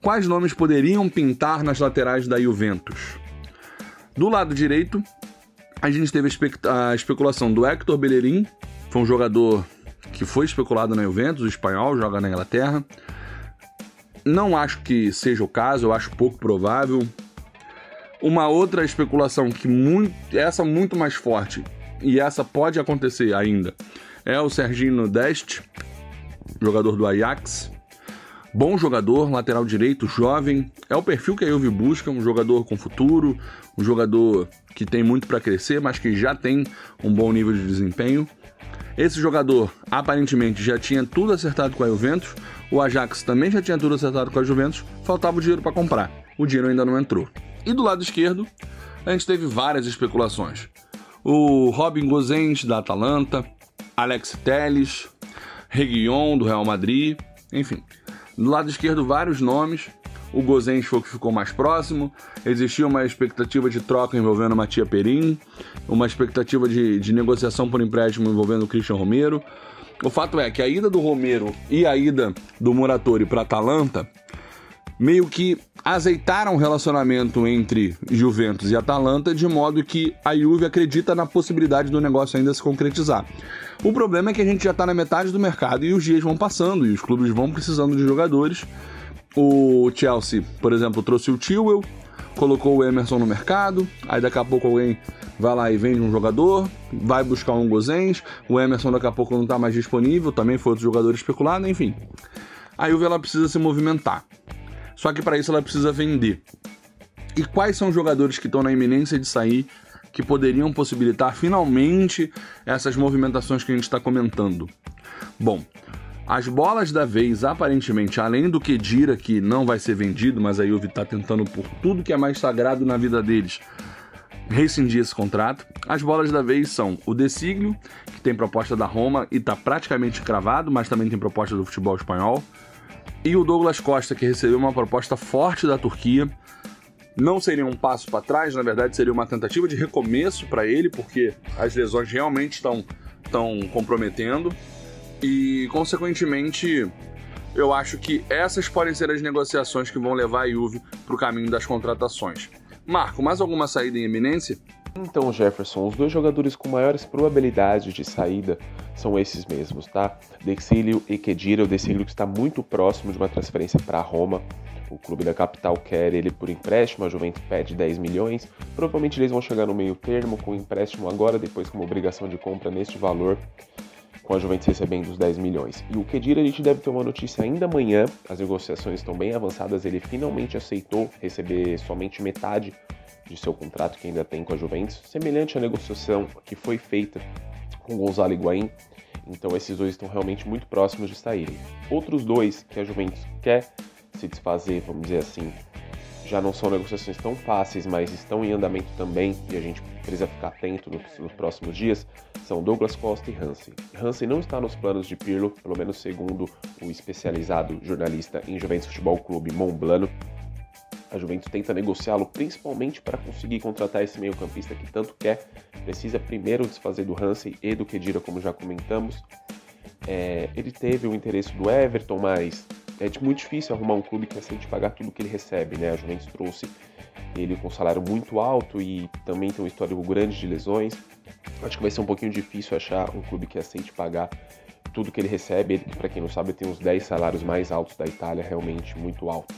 Quais nomes poderiam pintar nas laterais da Juventus? Do lado direito, a gente teve a, especulação do Hector Bellerin, foi um jogador que foi especulado na Juventus, o espanhol, joga na Inglaterra. Não acho que seja o caso, eu acho pouco provável. Uma outra especulação que muito, essa muito mais forte e essa pode acontecer ainda é o Serginho Deste, jogador do Ajax. Bom jogador, lateral direito, jovem. É o perfil que a Juve busca, um jogador com futuro, um jogador que tem muito para crescer, mas que já tem um bom nível de desempenho. Esse jogador aparentemente já tinha tudo acertado com a Juventus, o Ajax também já tinha tudo acertado com a Juventus, faltava o dinheiro para comprar. O dinheiro ainda não entrou. E do lado esquerdo, a gente teve várias especulações. O Robin Gozens da Atalanta, Alex Telles, Reguion do Real Madrid, enfim. Do lado esquerdo, vários nomes o Gozens foi o que ficou mais próximo. Existia uma expectativa de troca envolvendo Matia Perin, uma expectativa de, de negociação por empréstimo envolvendo o Christian Romero. O fato é que a ida do Romero e a ida do Muratori para Atalanta meio que azeitaram o relacionamento entre Juventus e Atalanta de modo que a Juve acredita na possibilidade do negócio ainda se concretizar. O problema é que a gente já está na metade do mercado e os dias vão passando e os clubes vão precisando de jogadores o Chelsea, por exemplo, trouxe o Tewell, colocou o Emerson no mercado, aí daqui a pouco alguém vai lá e vende um jogador, vai buscar um Gozens, o Emerson daqui a pouco não está mais disponível, também foi outro jogador especulado, enfim. A Juve ela precisa se movimentar. Só que para isso ela precisa vender. E quais são os jogadores que estão na iminência de sair que poderiam possibilitar finalmente essas movimentações que a gente está comentando? Bom, as bolas da vez, aparentemente, além do que Dira, que não vai ser vendido, mas a Juve está tentando por tudo que é mais sagrado na vida deles rescindir esse contrato. As bolas da vez são o De Siglio, que tem proposta da Roma e está praticamente cravado, mas também tem proposta do futebol espanhol. E o Douglas Costa, que recebeu uma proposta forte da Turquia. Não seria um passo para trás, na verdade seria uma tentativa de recomeço para ele, porque as lesões realmente estão comprometendo. E, consequentemente, eu acho que essas podem ser as negociações que vão levar a Juve para o caminho das contratações. Marco, mais alguma saída em eminência? Então, Jefferson, os dois jogadores com maiores probabilidades de saída são esses mesmos, tá? Dexílio e Kedira. O Dexílio que está muito próximo de uma transferência para Roma. O clube da capital quer ele por empréstimo, a Juventus pede 10 milhões. Provavelmente eles vão chegar no meio termo com o empréstimo agora, depois com uma obrigação de compra neste valor com a Juventus recebendo os 10 milhões. E o Kedira a gente deve ter uma notícia ainda amanhã, as negociações estão bem avançadas, ele finalmente aceitou receber somente metade de seu contrato que ainda tem com a Juventus, semelhante à negociação que foi feita com Gonzalo Higuaín. Então esses dois estão realmente muito próximos de saírem. Outros dois que a Juventus quer se desfazer, vamos dizer assim, já não são negociações tão fáceis, mas estão em andamento também e a gente precisa ficar atento nos, próximos dias, são Douglas Costa e Hansen. Hansen não está nos planos de Pirlo, pelo menos segundo o especializado jornalista em Juventus Futebol Clube Monblano. A Juventus tenta negociá-lo principalmente para conseguir contratar esse meio-campista que tanto quer. Precisa primeiro desfazer do Hansen e do Kedira, como já comentamos. É, ele teve o interesse do Everton, mas é muito difícil arrumar um clube que aceite pagar tudo que ele recebe, né? A Juventus trouxe ele com salário muito alto e também tem um histórico grande de lesões. Acho que vai ser um pouquinho difícil achar um clube que aceite pagar tudo que ele recebe. Ele, para quem não sabe, tem os 10 salários mais altos da Itália, realmente muito alto.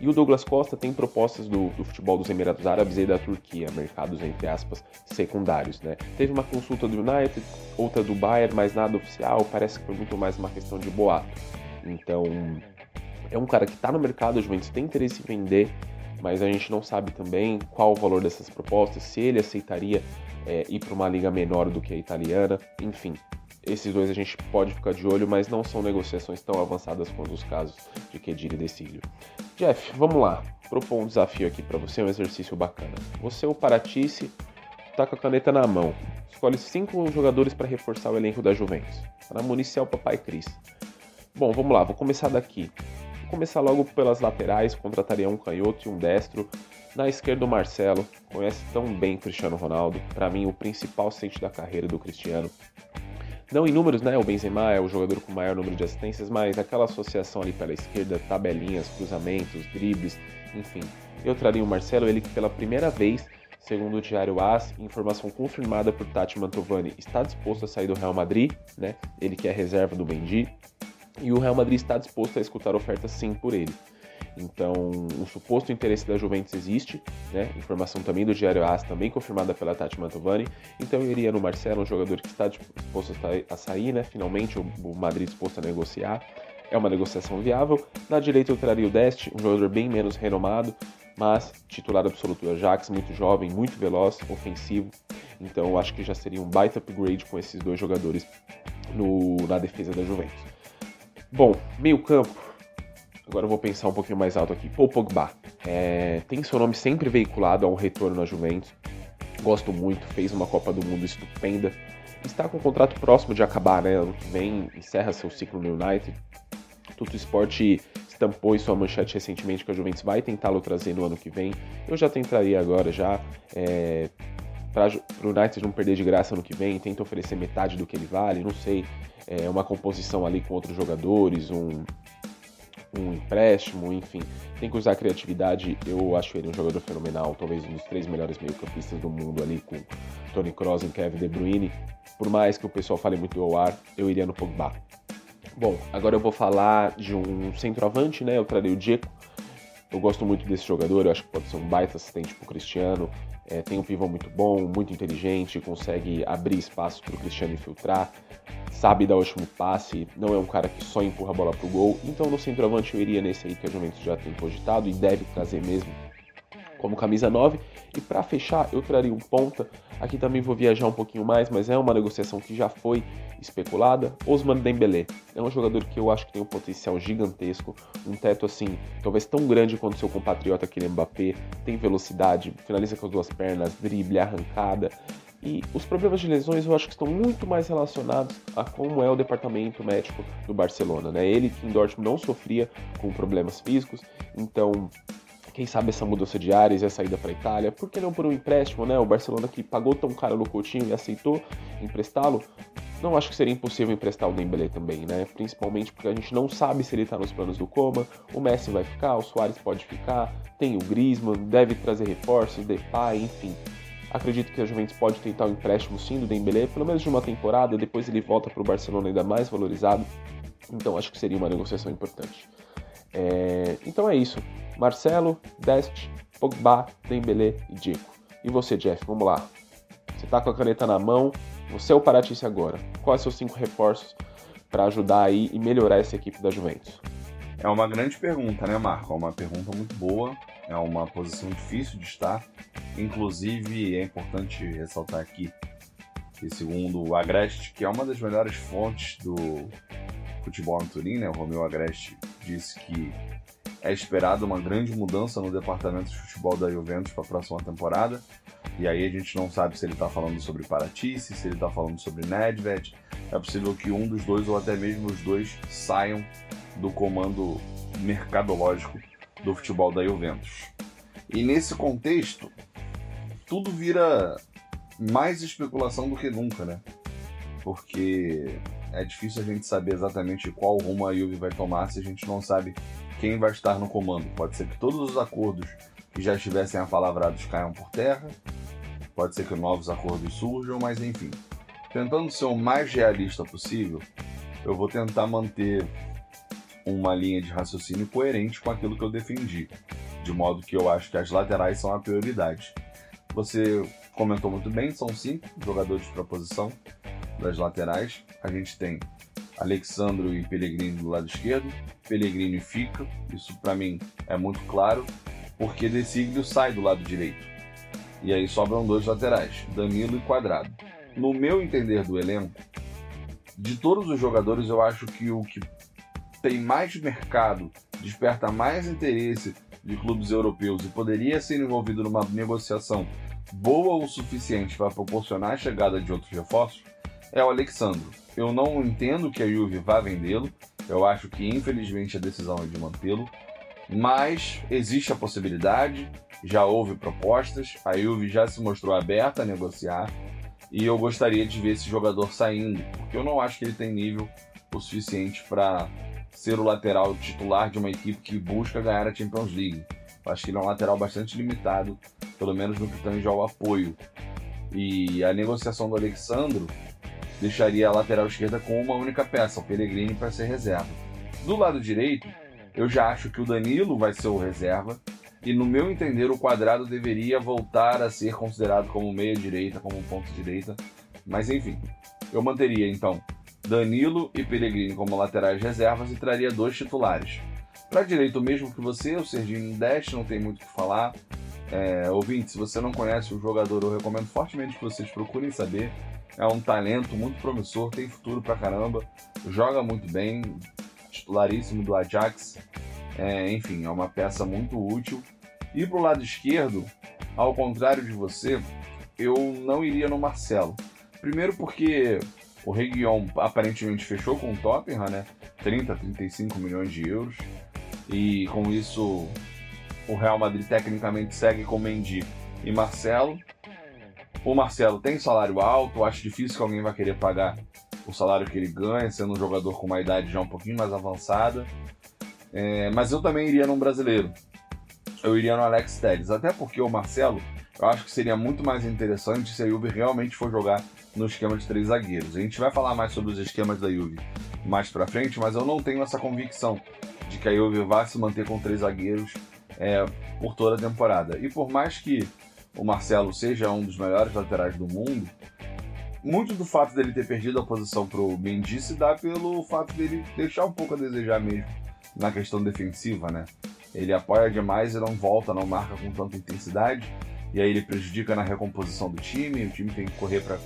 E o Douglas Costa tem propostas do, do, futebol dos Emirados Árabes e da Turquia, mercados entre aspas secundários, né? Teve uma consulta do United, outra do Bayern, mas nada oficial, parece que foi muito mais uma questão de boato. Então, é um cara que está no mercado, o Juventus tem interesse em vender, mas a gente não sabe também qual o valor dessas propostas, se ele aceitaria é, ir para uma liga menor do que a italiana, enfim. Esses dois a gente pode ficar de olho, mas não são negociações tão avançadas quanto os casos de Kedira e Decílio. Jeff, vamos lá. Propor um desafio aqui para você, um exercício bacana. Você, o Paratice, tá com a caneta na mão. Escolhe cinco jogadores para reforçar o elenco da Juventus. Para municiar o Papai Cris. Bom, vamos lá, vou começar daqui. Vou começar logo pelas laterais, contrataria um canhoto e um destro. Na esquerda, o Marcelo, conhece tão bem Cristiano Ronaldo, para mim o principal sente da carreira do Cristiano. Não em números, né? O Benzema é o jogador com maior número de assistências, mas aquela associação ali pela esquerda, tabelinhas, cruzamentos, dribles, enfim. Eu traria o Marcelo, ele que pela primeira vez, segundo o Diário AS, informação confirmada por Tati Mantovani, está disposto a sair do Real Madrid, né? Ele que é reserva do Bendy, e o Real Madrid está disposto a escutar ofertas sim por ele. Então, o suposto interesse da Juventus existe, né? Informação também do Diário AS, também confirmada pela Tati Mantovani. Então, eu iria no Marcelo, um jogador que está disposto a sair, né? Finalmente, o Madrid disposto a negociar. É uma negociação viável. Na direita, eu traria o Dest, um jogador bem menos renomado, mas titular absoluto do Ajax, muito jovem, muito veloz, ofensivo. Então, eu acho que já seria um baita upgrade com esses dois jogadores no, na defesa da Juventus. Bom, meio campo, Agora eu vou pensar um pouquinho mais alto aqui. Paul Pogba. É, tem seu nome sempre veiculado a um retorno na Juventus. Gosto muito, fez uma Copa do Mundo estupenda. Está com o contrato próximo de acabar, né? Ano que vem encerra seu ciclo no United. Tudo Sport estampou em sua manchete recentemente que a Juventus vai tentá-lo trazer no ano que vem. Eu já tentaria agora já. É, para o United não perder de graça ano que vem, tenta oferecer metade do que ele vale, não sei, é uma composição ali com outros jogadores, um, um empréstimo, enfim, tem que usar a criatividade. Eu acho ele um jogador fenomenal, talvez um dos três melhores meio-campistas do mundo ali com Tony Kroos e Kevin De Bruyne. Por mais que o pessoal fale muito do ar, eu iria no Pogba. Bom, agora eu vou falar de um centroavante, né? Eu trarei o Diego. Eu gosto muito desse jogador, eu acho que pode ser um baita assistente pro Cristiano. É, tem um pivô muito bom, muito inteligente, consegue abrir espaço para o Cristiano infiltrar, sabe dar o último passe, não é um cara que só empurra a bola pro gol. Então no centroavante eu iria nesse aí que a Juventus já tem cogitado e deve trazer mesmo como camisa 9. E para fechar, eu traria um ponta. Aqui também vou viajar um pouquinho mais, mas é uma negociação que já foi especulada. Osman Dembélé é um jogador que eu acho que tem um potencial gigantesco, um teto assim, talvez tão grande quanto seu compatriota Kylian Mbappé, tem velocidade, finaliza com as duas pernas, drible, arrancada. E os problemas de lesões eu acho que estão muito mais relacionados a como é o departamento médico do Barcelona, né? Ele que em Dortmund não sofria com problemas físicos, então quem sabe essa mudança de áreas e a saída para a Itália, por que não por um empréstimo, né? O Barcelona que pagou tão caro no Coutinho e aceitou emprestá-lo, não acho que seria impossível emprestar o Dembélé também, né? Principalmente porque a gente não sabe se ele está nos planos do Coma, o Messi vai ficar, o Soares pode ficar, tem o Griezmann, deve trazer reforços, Depay, enfim. Acredito que a Juventus pode tentar o um empréstimo sim do Dembélé, pelo menos de uma temporada, depois ele volta para o Barcelona ainda mais valorizado. Então acho que seria uma negociação importante. É... Então é isso. Marcelo, Dest, Pogba, Dembélé e Diego. E você, Jeff, vamos lá. Você tá com a caneta na mão, você é o Paratice agora. Quais os cinco reforços para ajudar aí e melhorar essa equipe da Juventus? É uma grande pergunta, né, Marco? É uma pergunta muito boa, é uma posição difícil de estar. Inclusive, é importante ressaltar aqui que, segundo o Agreste, que é uma das melhores fontes do futebol no Turim, né, o Romeu Agreste disse que é esperada uma grande mudança no departamento de futebol da Juventus para a próxima temporada. E aí a gente não sabe se ele está falando sobre Paratice, se ele está falando sobre Nedved. É possível que um dos dois ou até mesmo os dois saiam do comando mercadológico do futebol da Juventus. E nesse contexto, tudo vira mais especulação do que nunca, né? Porque é difícil a gente saber exatamente qual rumo a Juve vai tomar se a gente não sabe quem vai estar no comando. Pode ser que todos os acordos que já estivessem apalavrados caiam por terra. Pode ser que novos acordos surjam, mas enfim. Tentando ser o mais realista possível, eu vou tentar manter uma linha de raciocínio coerente com aquilo que eu defendi, de modo que eu acho que as laterais são a prioridade. Você comentou muito bem, são cinco jogadores para posição das laterais. A gente tem Alexandro e Pellegrini do lado esquerdo, Pellegrini fica, isso para mim é muito claro, porque Desiglio sai do lado direito. E aí sobram dois laterais, Danilo e Quadrado. No meu entender do elenco, de todos os jogadores, eu acho que o que tem mais mercado, desperta mais interesse de clubes europeus e poderia ser envolvido numa negociação boa o suficiente para proporcionar a chegada de outros reforços, é o Alexandro. Eu não entendo que a Juve vá vendê-lo, eu acho que infelizmente a decisão é de mantê-lo, mas existe a possibilidade, já houve propostas, a Juve já se mostrou aberta a negociar e eu gostaria de ver esse jogador saindo, porque eu não acho que ele tem nível o suficiente para ser o lateral titular de uma equipe que busca ganhar a Champions League. Eu acho que ele é um lateral bastante limitado, pelo menos no que tange ao apoio. E a negociação do Alexandro deixaria a lateral esquerda com uma única peça, o Pellegrini, para ser reserva. Do lado direito, eu já acho que o Danilo vai ser o reserva, e no meu entender, o quadrado deveria voltar a ser considerado como meia-direita, como ponto-direita. Mas enfim, eu manteria então Danilo e Pellegrini como laterais reservas e traria dois titulares. Para direito, mesmo que você, o Serginho Deste, não tem muito o que falar. É, ouvinte, se você não conhece o jogador, eu recomendo fortemente que vocês procurem saber. É um talento muito promissor, tem futuro pra caramba, joga muito bem, titularíssimo do Ajax. É, enfim, é uma peça muito útil. E pro lado esquerdo, ao contrário de você, eu não iria no Marcelo. Primeiro porque o Reguion aparentemente fechou com o Tottenham, né? 30, 35 milhões de euros. E com isso, o Real Madrid tecnicamente segue com Mendy e Marcelo. O Marcelo tem salário alto, acho difícil que alguém vai querer pagar o salário que ele ganha, sendo um jogador com uma idade já um pouquinho mais avançada. É, mas eu também iria num brasileiro. Eu iria no Alex Telles, até porque o Marcelo, eu acho que seria muito mais interessante se a Juve realmente for jogar no esquema de três zagueiros. A gente vai falar mais sobre os esquemas da Juve mais pra frente, mas eu não tenho essa convicção de que a Juve vai se manter com três zagueiros é, por toda a temporada. E por mais que o Marcelo seja um dos melhores laterais do mundo, muito do fato dele ter perdido a posição pro Mendy se dá pelo fato dele deixar um pouco a desejar mesmo na questão defensiva, né? Ele apoia demais e não volta, não marca com tanta intensidade, e aí ele prejudica na recomposição do time, o time tem que correr para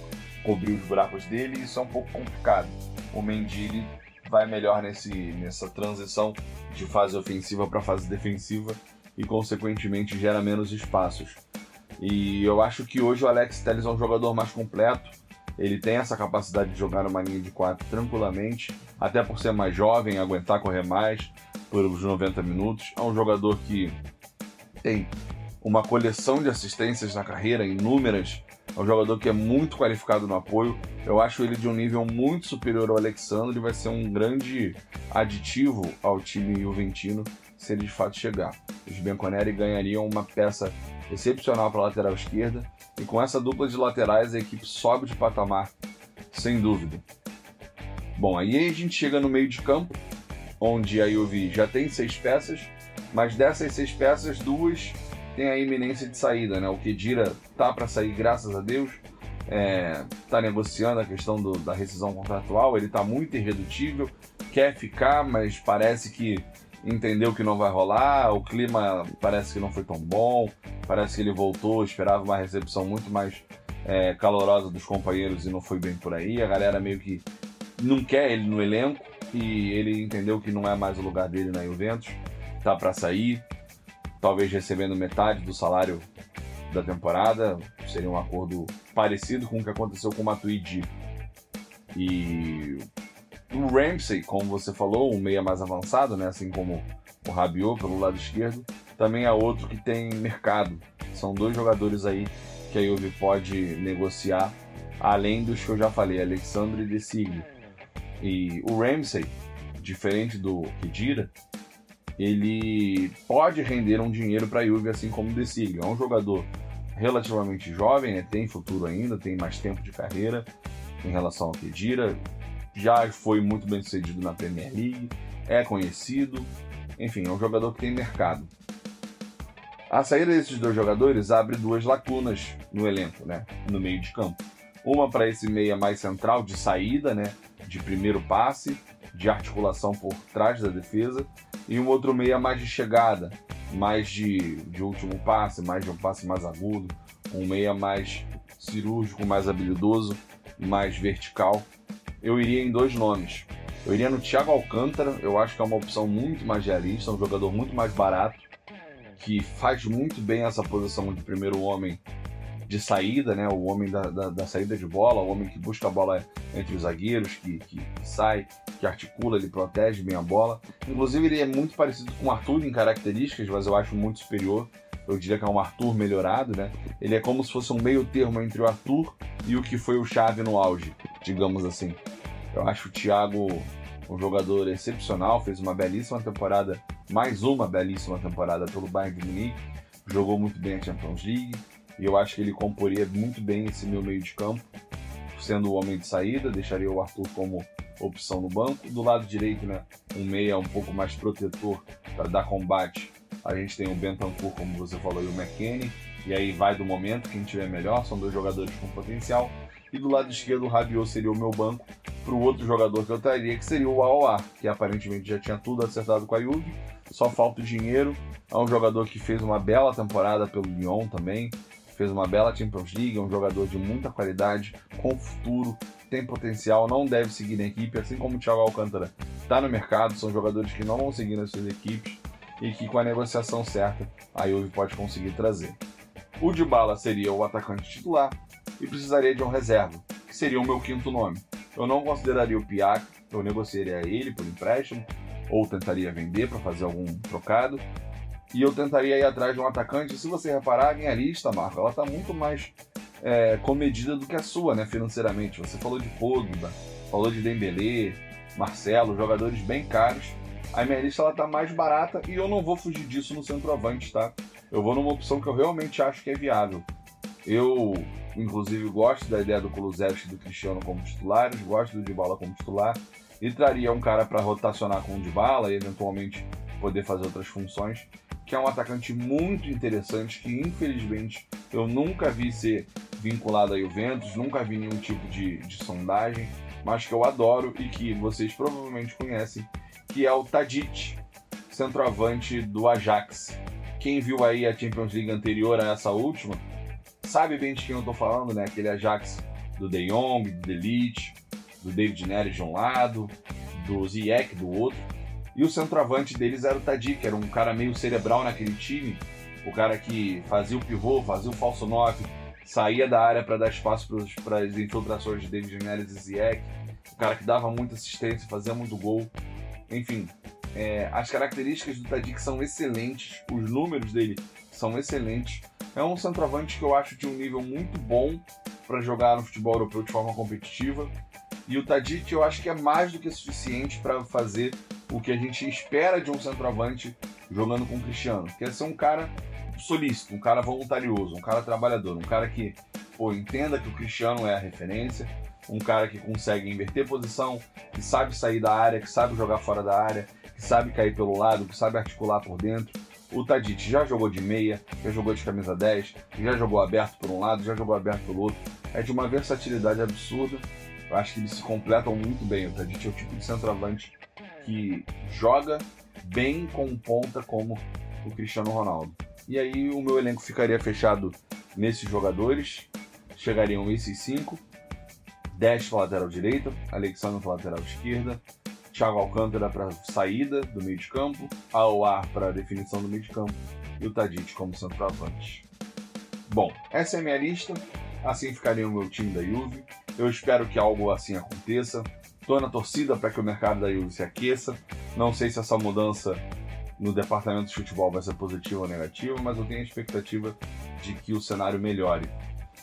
cobrir os buracos dele, e isso é um pouco complicado. O Mendy vai melhor nesse, nessa transição de fase ofensiva para fase defensiva e, consequentemente, gera menos espaços. E eu acho que hoje o Alex Telles é um jogador mais completo. Ele tem essa capacidade de jogar numa linha de 4 tranquilamente, até por ser mais jovem, aguentar correr mais por uns 90 minutos. É um jogador que tem uma coleção de assistências na carreira, inúmeras, é um jogador que é muito qualificado no apoio. Eu acho ele de um nível muito superior ao Alexandre e vai ser um grande aditivo ao time juventino se ele de fato chegar. Os Bianconeri ganhariam uma peça excepcional para a lateral esquerda e com essa dupla de laterais a equipe sobe de patamar, sem dúvida. Bom, aí a gente chega no meio de campo, onde a Juve já tem seis peças, mas dessas seis peças, duas tem a iminência de saída, né? O Kedira tá para sair, graças a Deus. É, tá negociando a questão do, da rescisão contratual, ele tá muito irredutível, quer ficar, mas parece que entendeu que não vai rolar, o clima parece que não foi tão bom, parece que ele voltou, esperava uma recepção muito mais é, calorosa dos companheiros e não foi bem por aí, a galera meio que não quer ele no elenco e ele entendeu que não é mais o lugar dele na Juventus, tá para sair, talvez recebendo metade do salário da temporada. Seria um acordo parecido com o que aconteceu com o Matuidi. E o Ramsey, como você falou, um meia mais avançado, né? assim como o Rabiot pelo lado esquerdo, também é outro que tem mercado. São dois jogadores aí que a Juve pode negociar, além dos que eu já falei, Alexandre e De E o Ramsey, diferente do Kedira, ele pode render um dinheiro para a Juve, assim como o De Siglio. É um jogador relativamente jovem, né? tem futuro ainda, tem mais tempo de carreira em relação ao Kedira, já foi muito bem sucedido na Premier League, é conhecido, enfim, é um jogador que tem mercado. A saída desses dois jogadores abre duas lacunas no elenco, né? no meio de campo. Uma para esse meia mais central de saída, né? de primeiro passe, de articulação por trás da defesa, e um outro meia mais de chegada, mais de, de último passe, mais de um passe mais agudo, um meia mais cirúrgico, mais habilidoso, mais vertical. Eu iria em dois nomes. Eu iria no Thiago Alcântara, eu acho que é uma opção muito mais realista, um jogador muito mais barato, que faz muito bem essa posição de primeiro homem de saída, né? O homem da, da, da, saída de bola, o homem que busca a bola entre os zagueiros, que, que, que, sai, que articula, ele protege bem a bola. Inclusive, ele é muito parecido com o Arthur em características, mas eu acho muito superior. Eu diria que é um Arthur melhorado, né? Ele é como se fosse um meio termo entre o Arthur e o que foi o Chave no auge, digamos assim. Eu acho o Thiago um jogador excepcional, fez uma belíssima temporada, mais uma belíssima temporada pelo Bayern de Munique, jogou muito bem a Champions League, e eu acho que ele comporia muito bem esse meu meio de campo, sendo o homem de saída, deixaria o Arthur como opção no banco. Do lado direito, né, um meia um pouco mais protetor para dar combate. A gente tem o Bentancur, como você falou, e o McKennie. E aí vai do momento, quem tiver melhor, são dois jogadores com potencial. E do lado esquerdo, o Rabiot seria o meu banco para o outro jogador que eu traria, que seria o Aoar, que aparentemente já tinha tudo acertado com a Juve, só falta o dinheiro. É um jogador que fez uma bela temporada pelo Lyon também, fez uma bela Champions League, é um jogador de muita qualidade, com futuro, tem potencial, não deve seguir na equipe, assim como o Thiago Alcântara está no mercado, são jogadores que não vão seguir nas suas equipes e que com a negociação certa a Juve pode conseguir trazer. O Dybala seria o atacante titular e precisaria de um reserva, que seria o meu quinto nome. Eu não consideraria o Piak, eu negociaria ele por empréstimo ou tentaria vender para fazer algum trocado, e eu tentaria ir atrás de um atacante. Se você reparar, a minha lista, Marco, ela está muito mais é, comedida do que a sua, né, financeiramente. Você falou de Pogba, falou de Dembélé, Marcelo, jogadores bem caros. A minha lista ela tá mais barata e eu não vou fugir disso no centroavante, tá? Eu vou numa opção que eu realmente acho que é viável. Eu, inclusive, gosto da ideia do Kulusevski e do Cristiano como titulares, gosto do Dybala como titular e traria um cara para rotacionar com o Dybala e eventualmente poder fazer outras funções que é um atacante muito interessante, que infelizmente eu nunca vi ser vinculado a Juventus, nunca vi nenhum tipo de, de sondagem, mas que eu adoro e que vocês provavelmente conhecem, que é o Tadic, centroavante do Ajax. Quem viu aí a Champions League anterior a essa última, sabe bem de quem eu tô falando, né? Aquele Ajax do De Jong, do Delite, do David Neres de um lado, do Ziyech do outro e o centroavante deles era o Tadic, era um cara meio cerebral naquele time, o cara que fazia o pivô, fazia o falso 9, saía da área para dar espaço para as infiltrações de David Neres e Ziyech, o cara que dava muita assistência, fazia muito gol. Enfim, é, as características do Tadic são excelentes, os números dele são excelentes. É um centroavante que eu acho de um nível muito bom para jogar no futebol europeu de forma competitiva. E o Tadic eu acho que é mais do que suficiente para fazer o que a gente espera de um centroavante jogando com o Cristiano, que é ser um cara solícito, um cara voluntarioso, um cara trabalhador, um cara que pô, entenda que o Cristiano é a referência, um cara que consegue inverter posição, que sabe sair da área, que sabe jogar fora da área, que sabe cair pelo lado, que sabe articular por dentro. O Tadic já jogou de meia, já jogou de camisa 10, já jogou aberto por um lado, já jogou aberto pelo outro. É de uma versatilidade absurda. Eu acho que eles se completam muito bem. O Tadic é o tipo de centroavante que joga bem com ponta como o Cristiano Ronaldo. E aí o meu elenco ficaria fechado nesses jogadores. Chegariam esses cinco. 10 para lateral direita, Alexandre para lateral esquerda, Thiago Alcântara para saída do meio de campo, Aouar para definição do meio de campo e o Tadic como centroavante. Bom, essa é a minha lista. Assim ficaria o meu time da Juve. Eu espero que algo assim aconteça. Estou na torcida para que o mercado da Juve se aqueça. Não sei se essa mudança no departamento de futebol vai ser positiva ou negativa, mas eu tenho a expectativa de que o cenário melhore.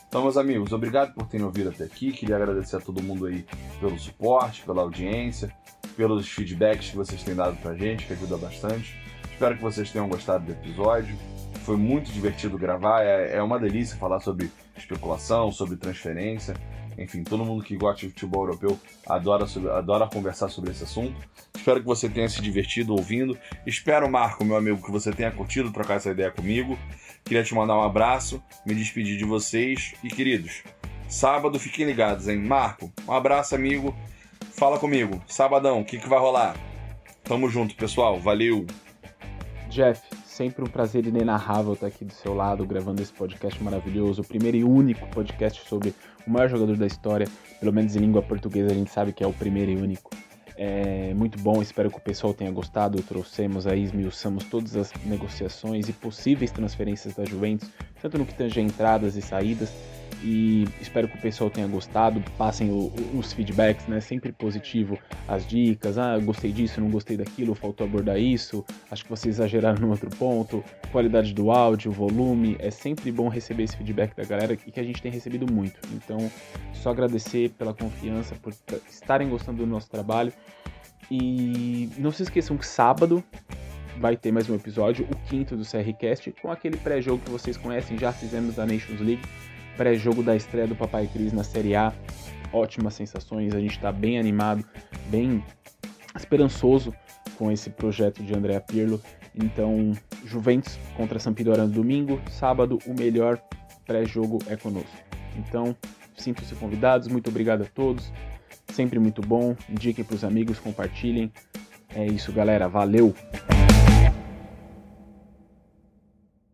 Então, meus amigos, obrigado por terem ouvido até aqui. Queria agradecer a todo mundo aí pelo suporte, pela audiência, pelos feedbacks que vocês têm dado pra gente, que ajuda bastante. Espero que vocês tenham gostado do episódio. Foi muito divertido gravar, é, é uma delícia falar sobre especulação, sobre transferência. Enfim, todo mundo que gosta de futebol europeu adora, sobre, adora conversar sobre esse assunto. Espero que você tenha se divertido ouvindo. Espero, Marco, meu amigo, que você tenha curtido trocar essa ideia comigo. Queria te mandar um abraço, me despedir de vocês e, queridos, sábado fiquem ligados, hein? Marco, um abraço, amigo. Fala comigo. Sabadão, o que, que vai rolar? Tamo junto, pessoal. Valeu! Jeff, sempre um prazer inenarrável estar aqui do seu lado, gravando esse podcast maravilhoso, o primeiro e único podcast sobre o maior jogador da história, pelo menos em língua portuguesa a gente sabe que é o primeiro e único. É muito bom, espero que o pessoal tenha gostado. Trouxemos aí, esmiuçamos todas as negociações e possíveis transferências da Juventus, tanto no que tange entradas e saídas. E espero que o pessoal tenha gostado. Passem o, os feedbacks, né? Sempre positivo as dicas. Ah, gostei disso, não gostei daquilo, faltou abordar isso. Acho que vocês exageraram no outro ponto. Qualidade do áudio, volume. É sempre bom receber esse feedback da galera e que a gente tem recebido muito. Então, só agradecer pela confiança, por estarem gostando do nosso trabalho. E não se esqueçam que sábado vai ter mais um episódio, o quinto do CRCast, com aquele pré-jogo que vocês conhecem, já fizemos da Nations League, pré-jogo da estreia do Papai Cris na Série A. Ótimas sensações, a gente está bem animado, bem esperançoso com esse projeto de Andrea Pirlo. Então, Juventus contra Sampdoria no domingo, sábado o melhor pré-jogo é conosco. Então, sintam-se convidados, muito obrigado a todos sempre muito bom. Indiquem para os amigos, compartilhem. É isso, galera. Valeu!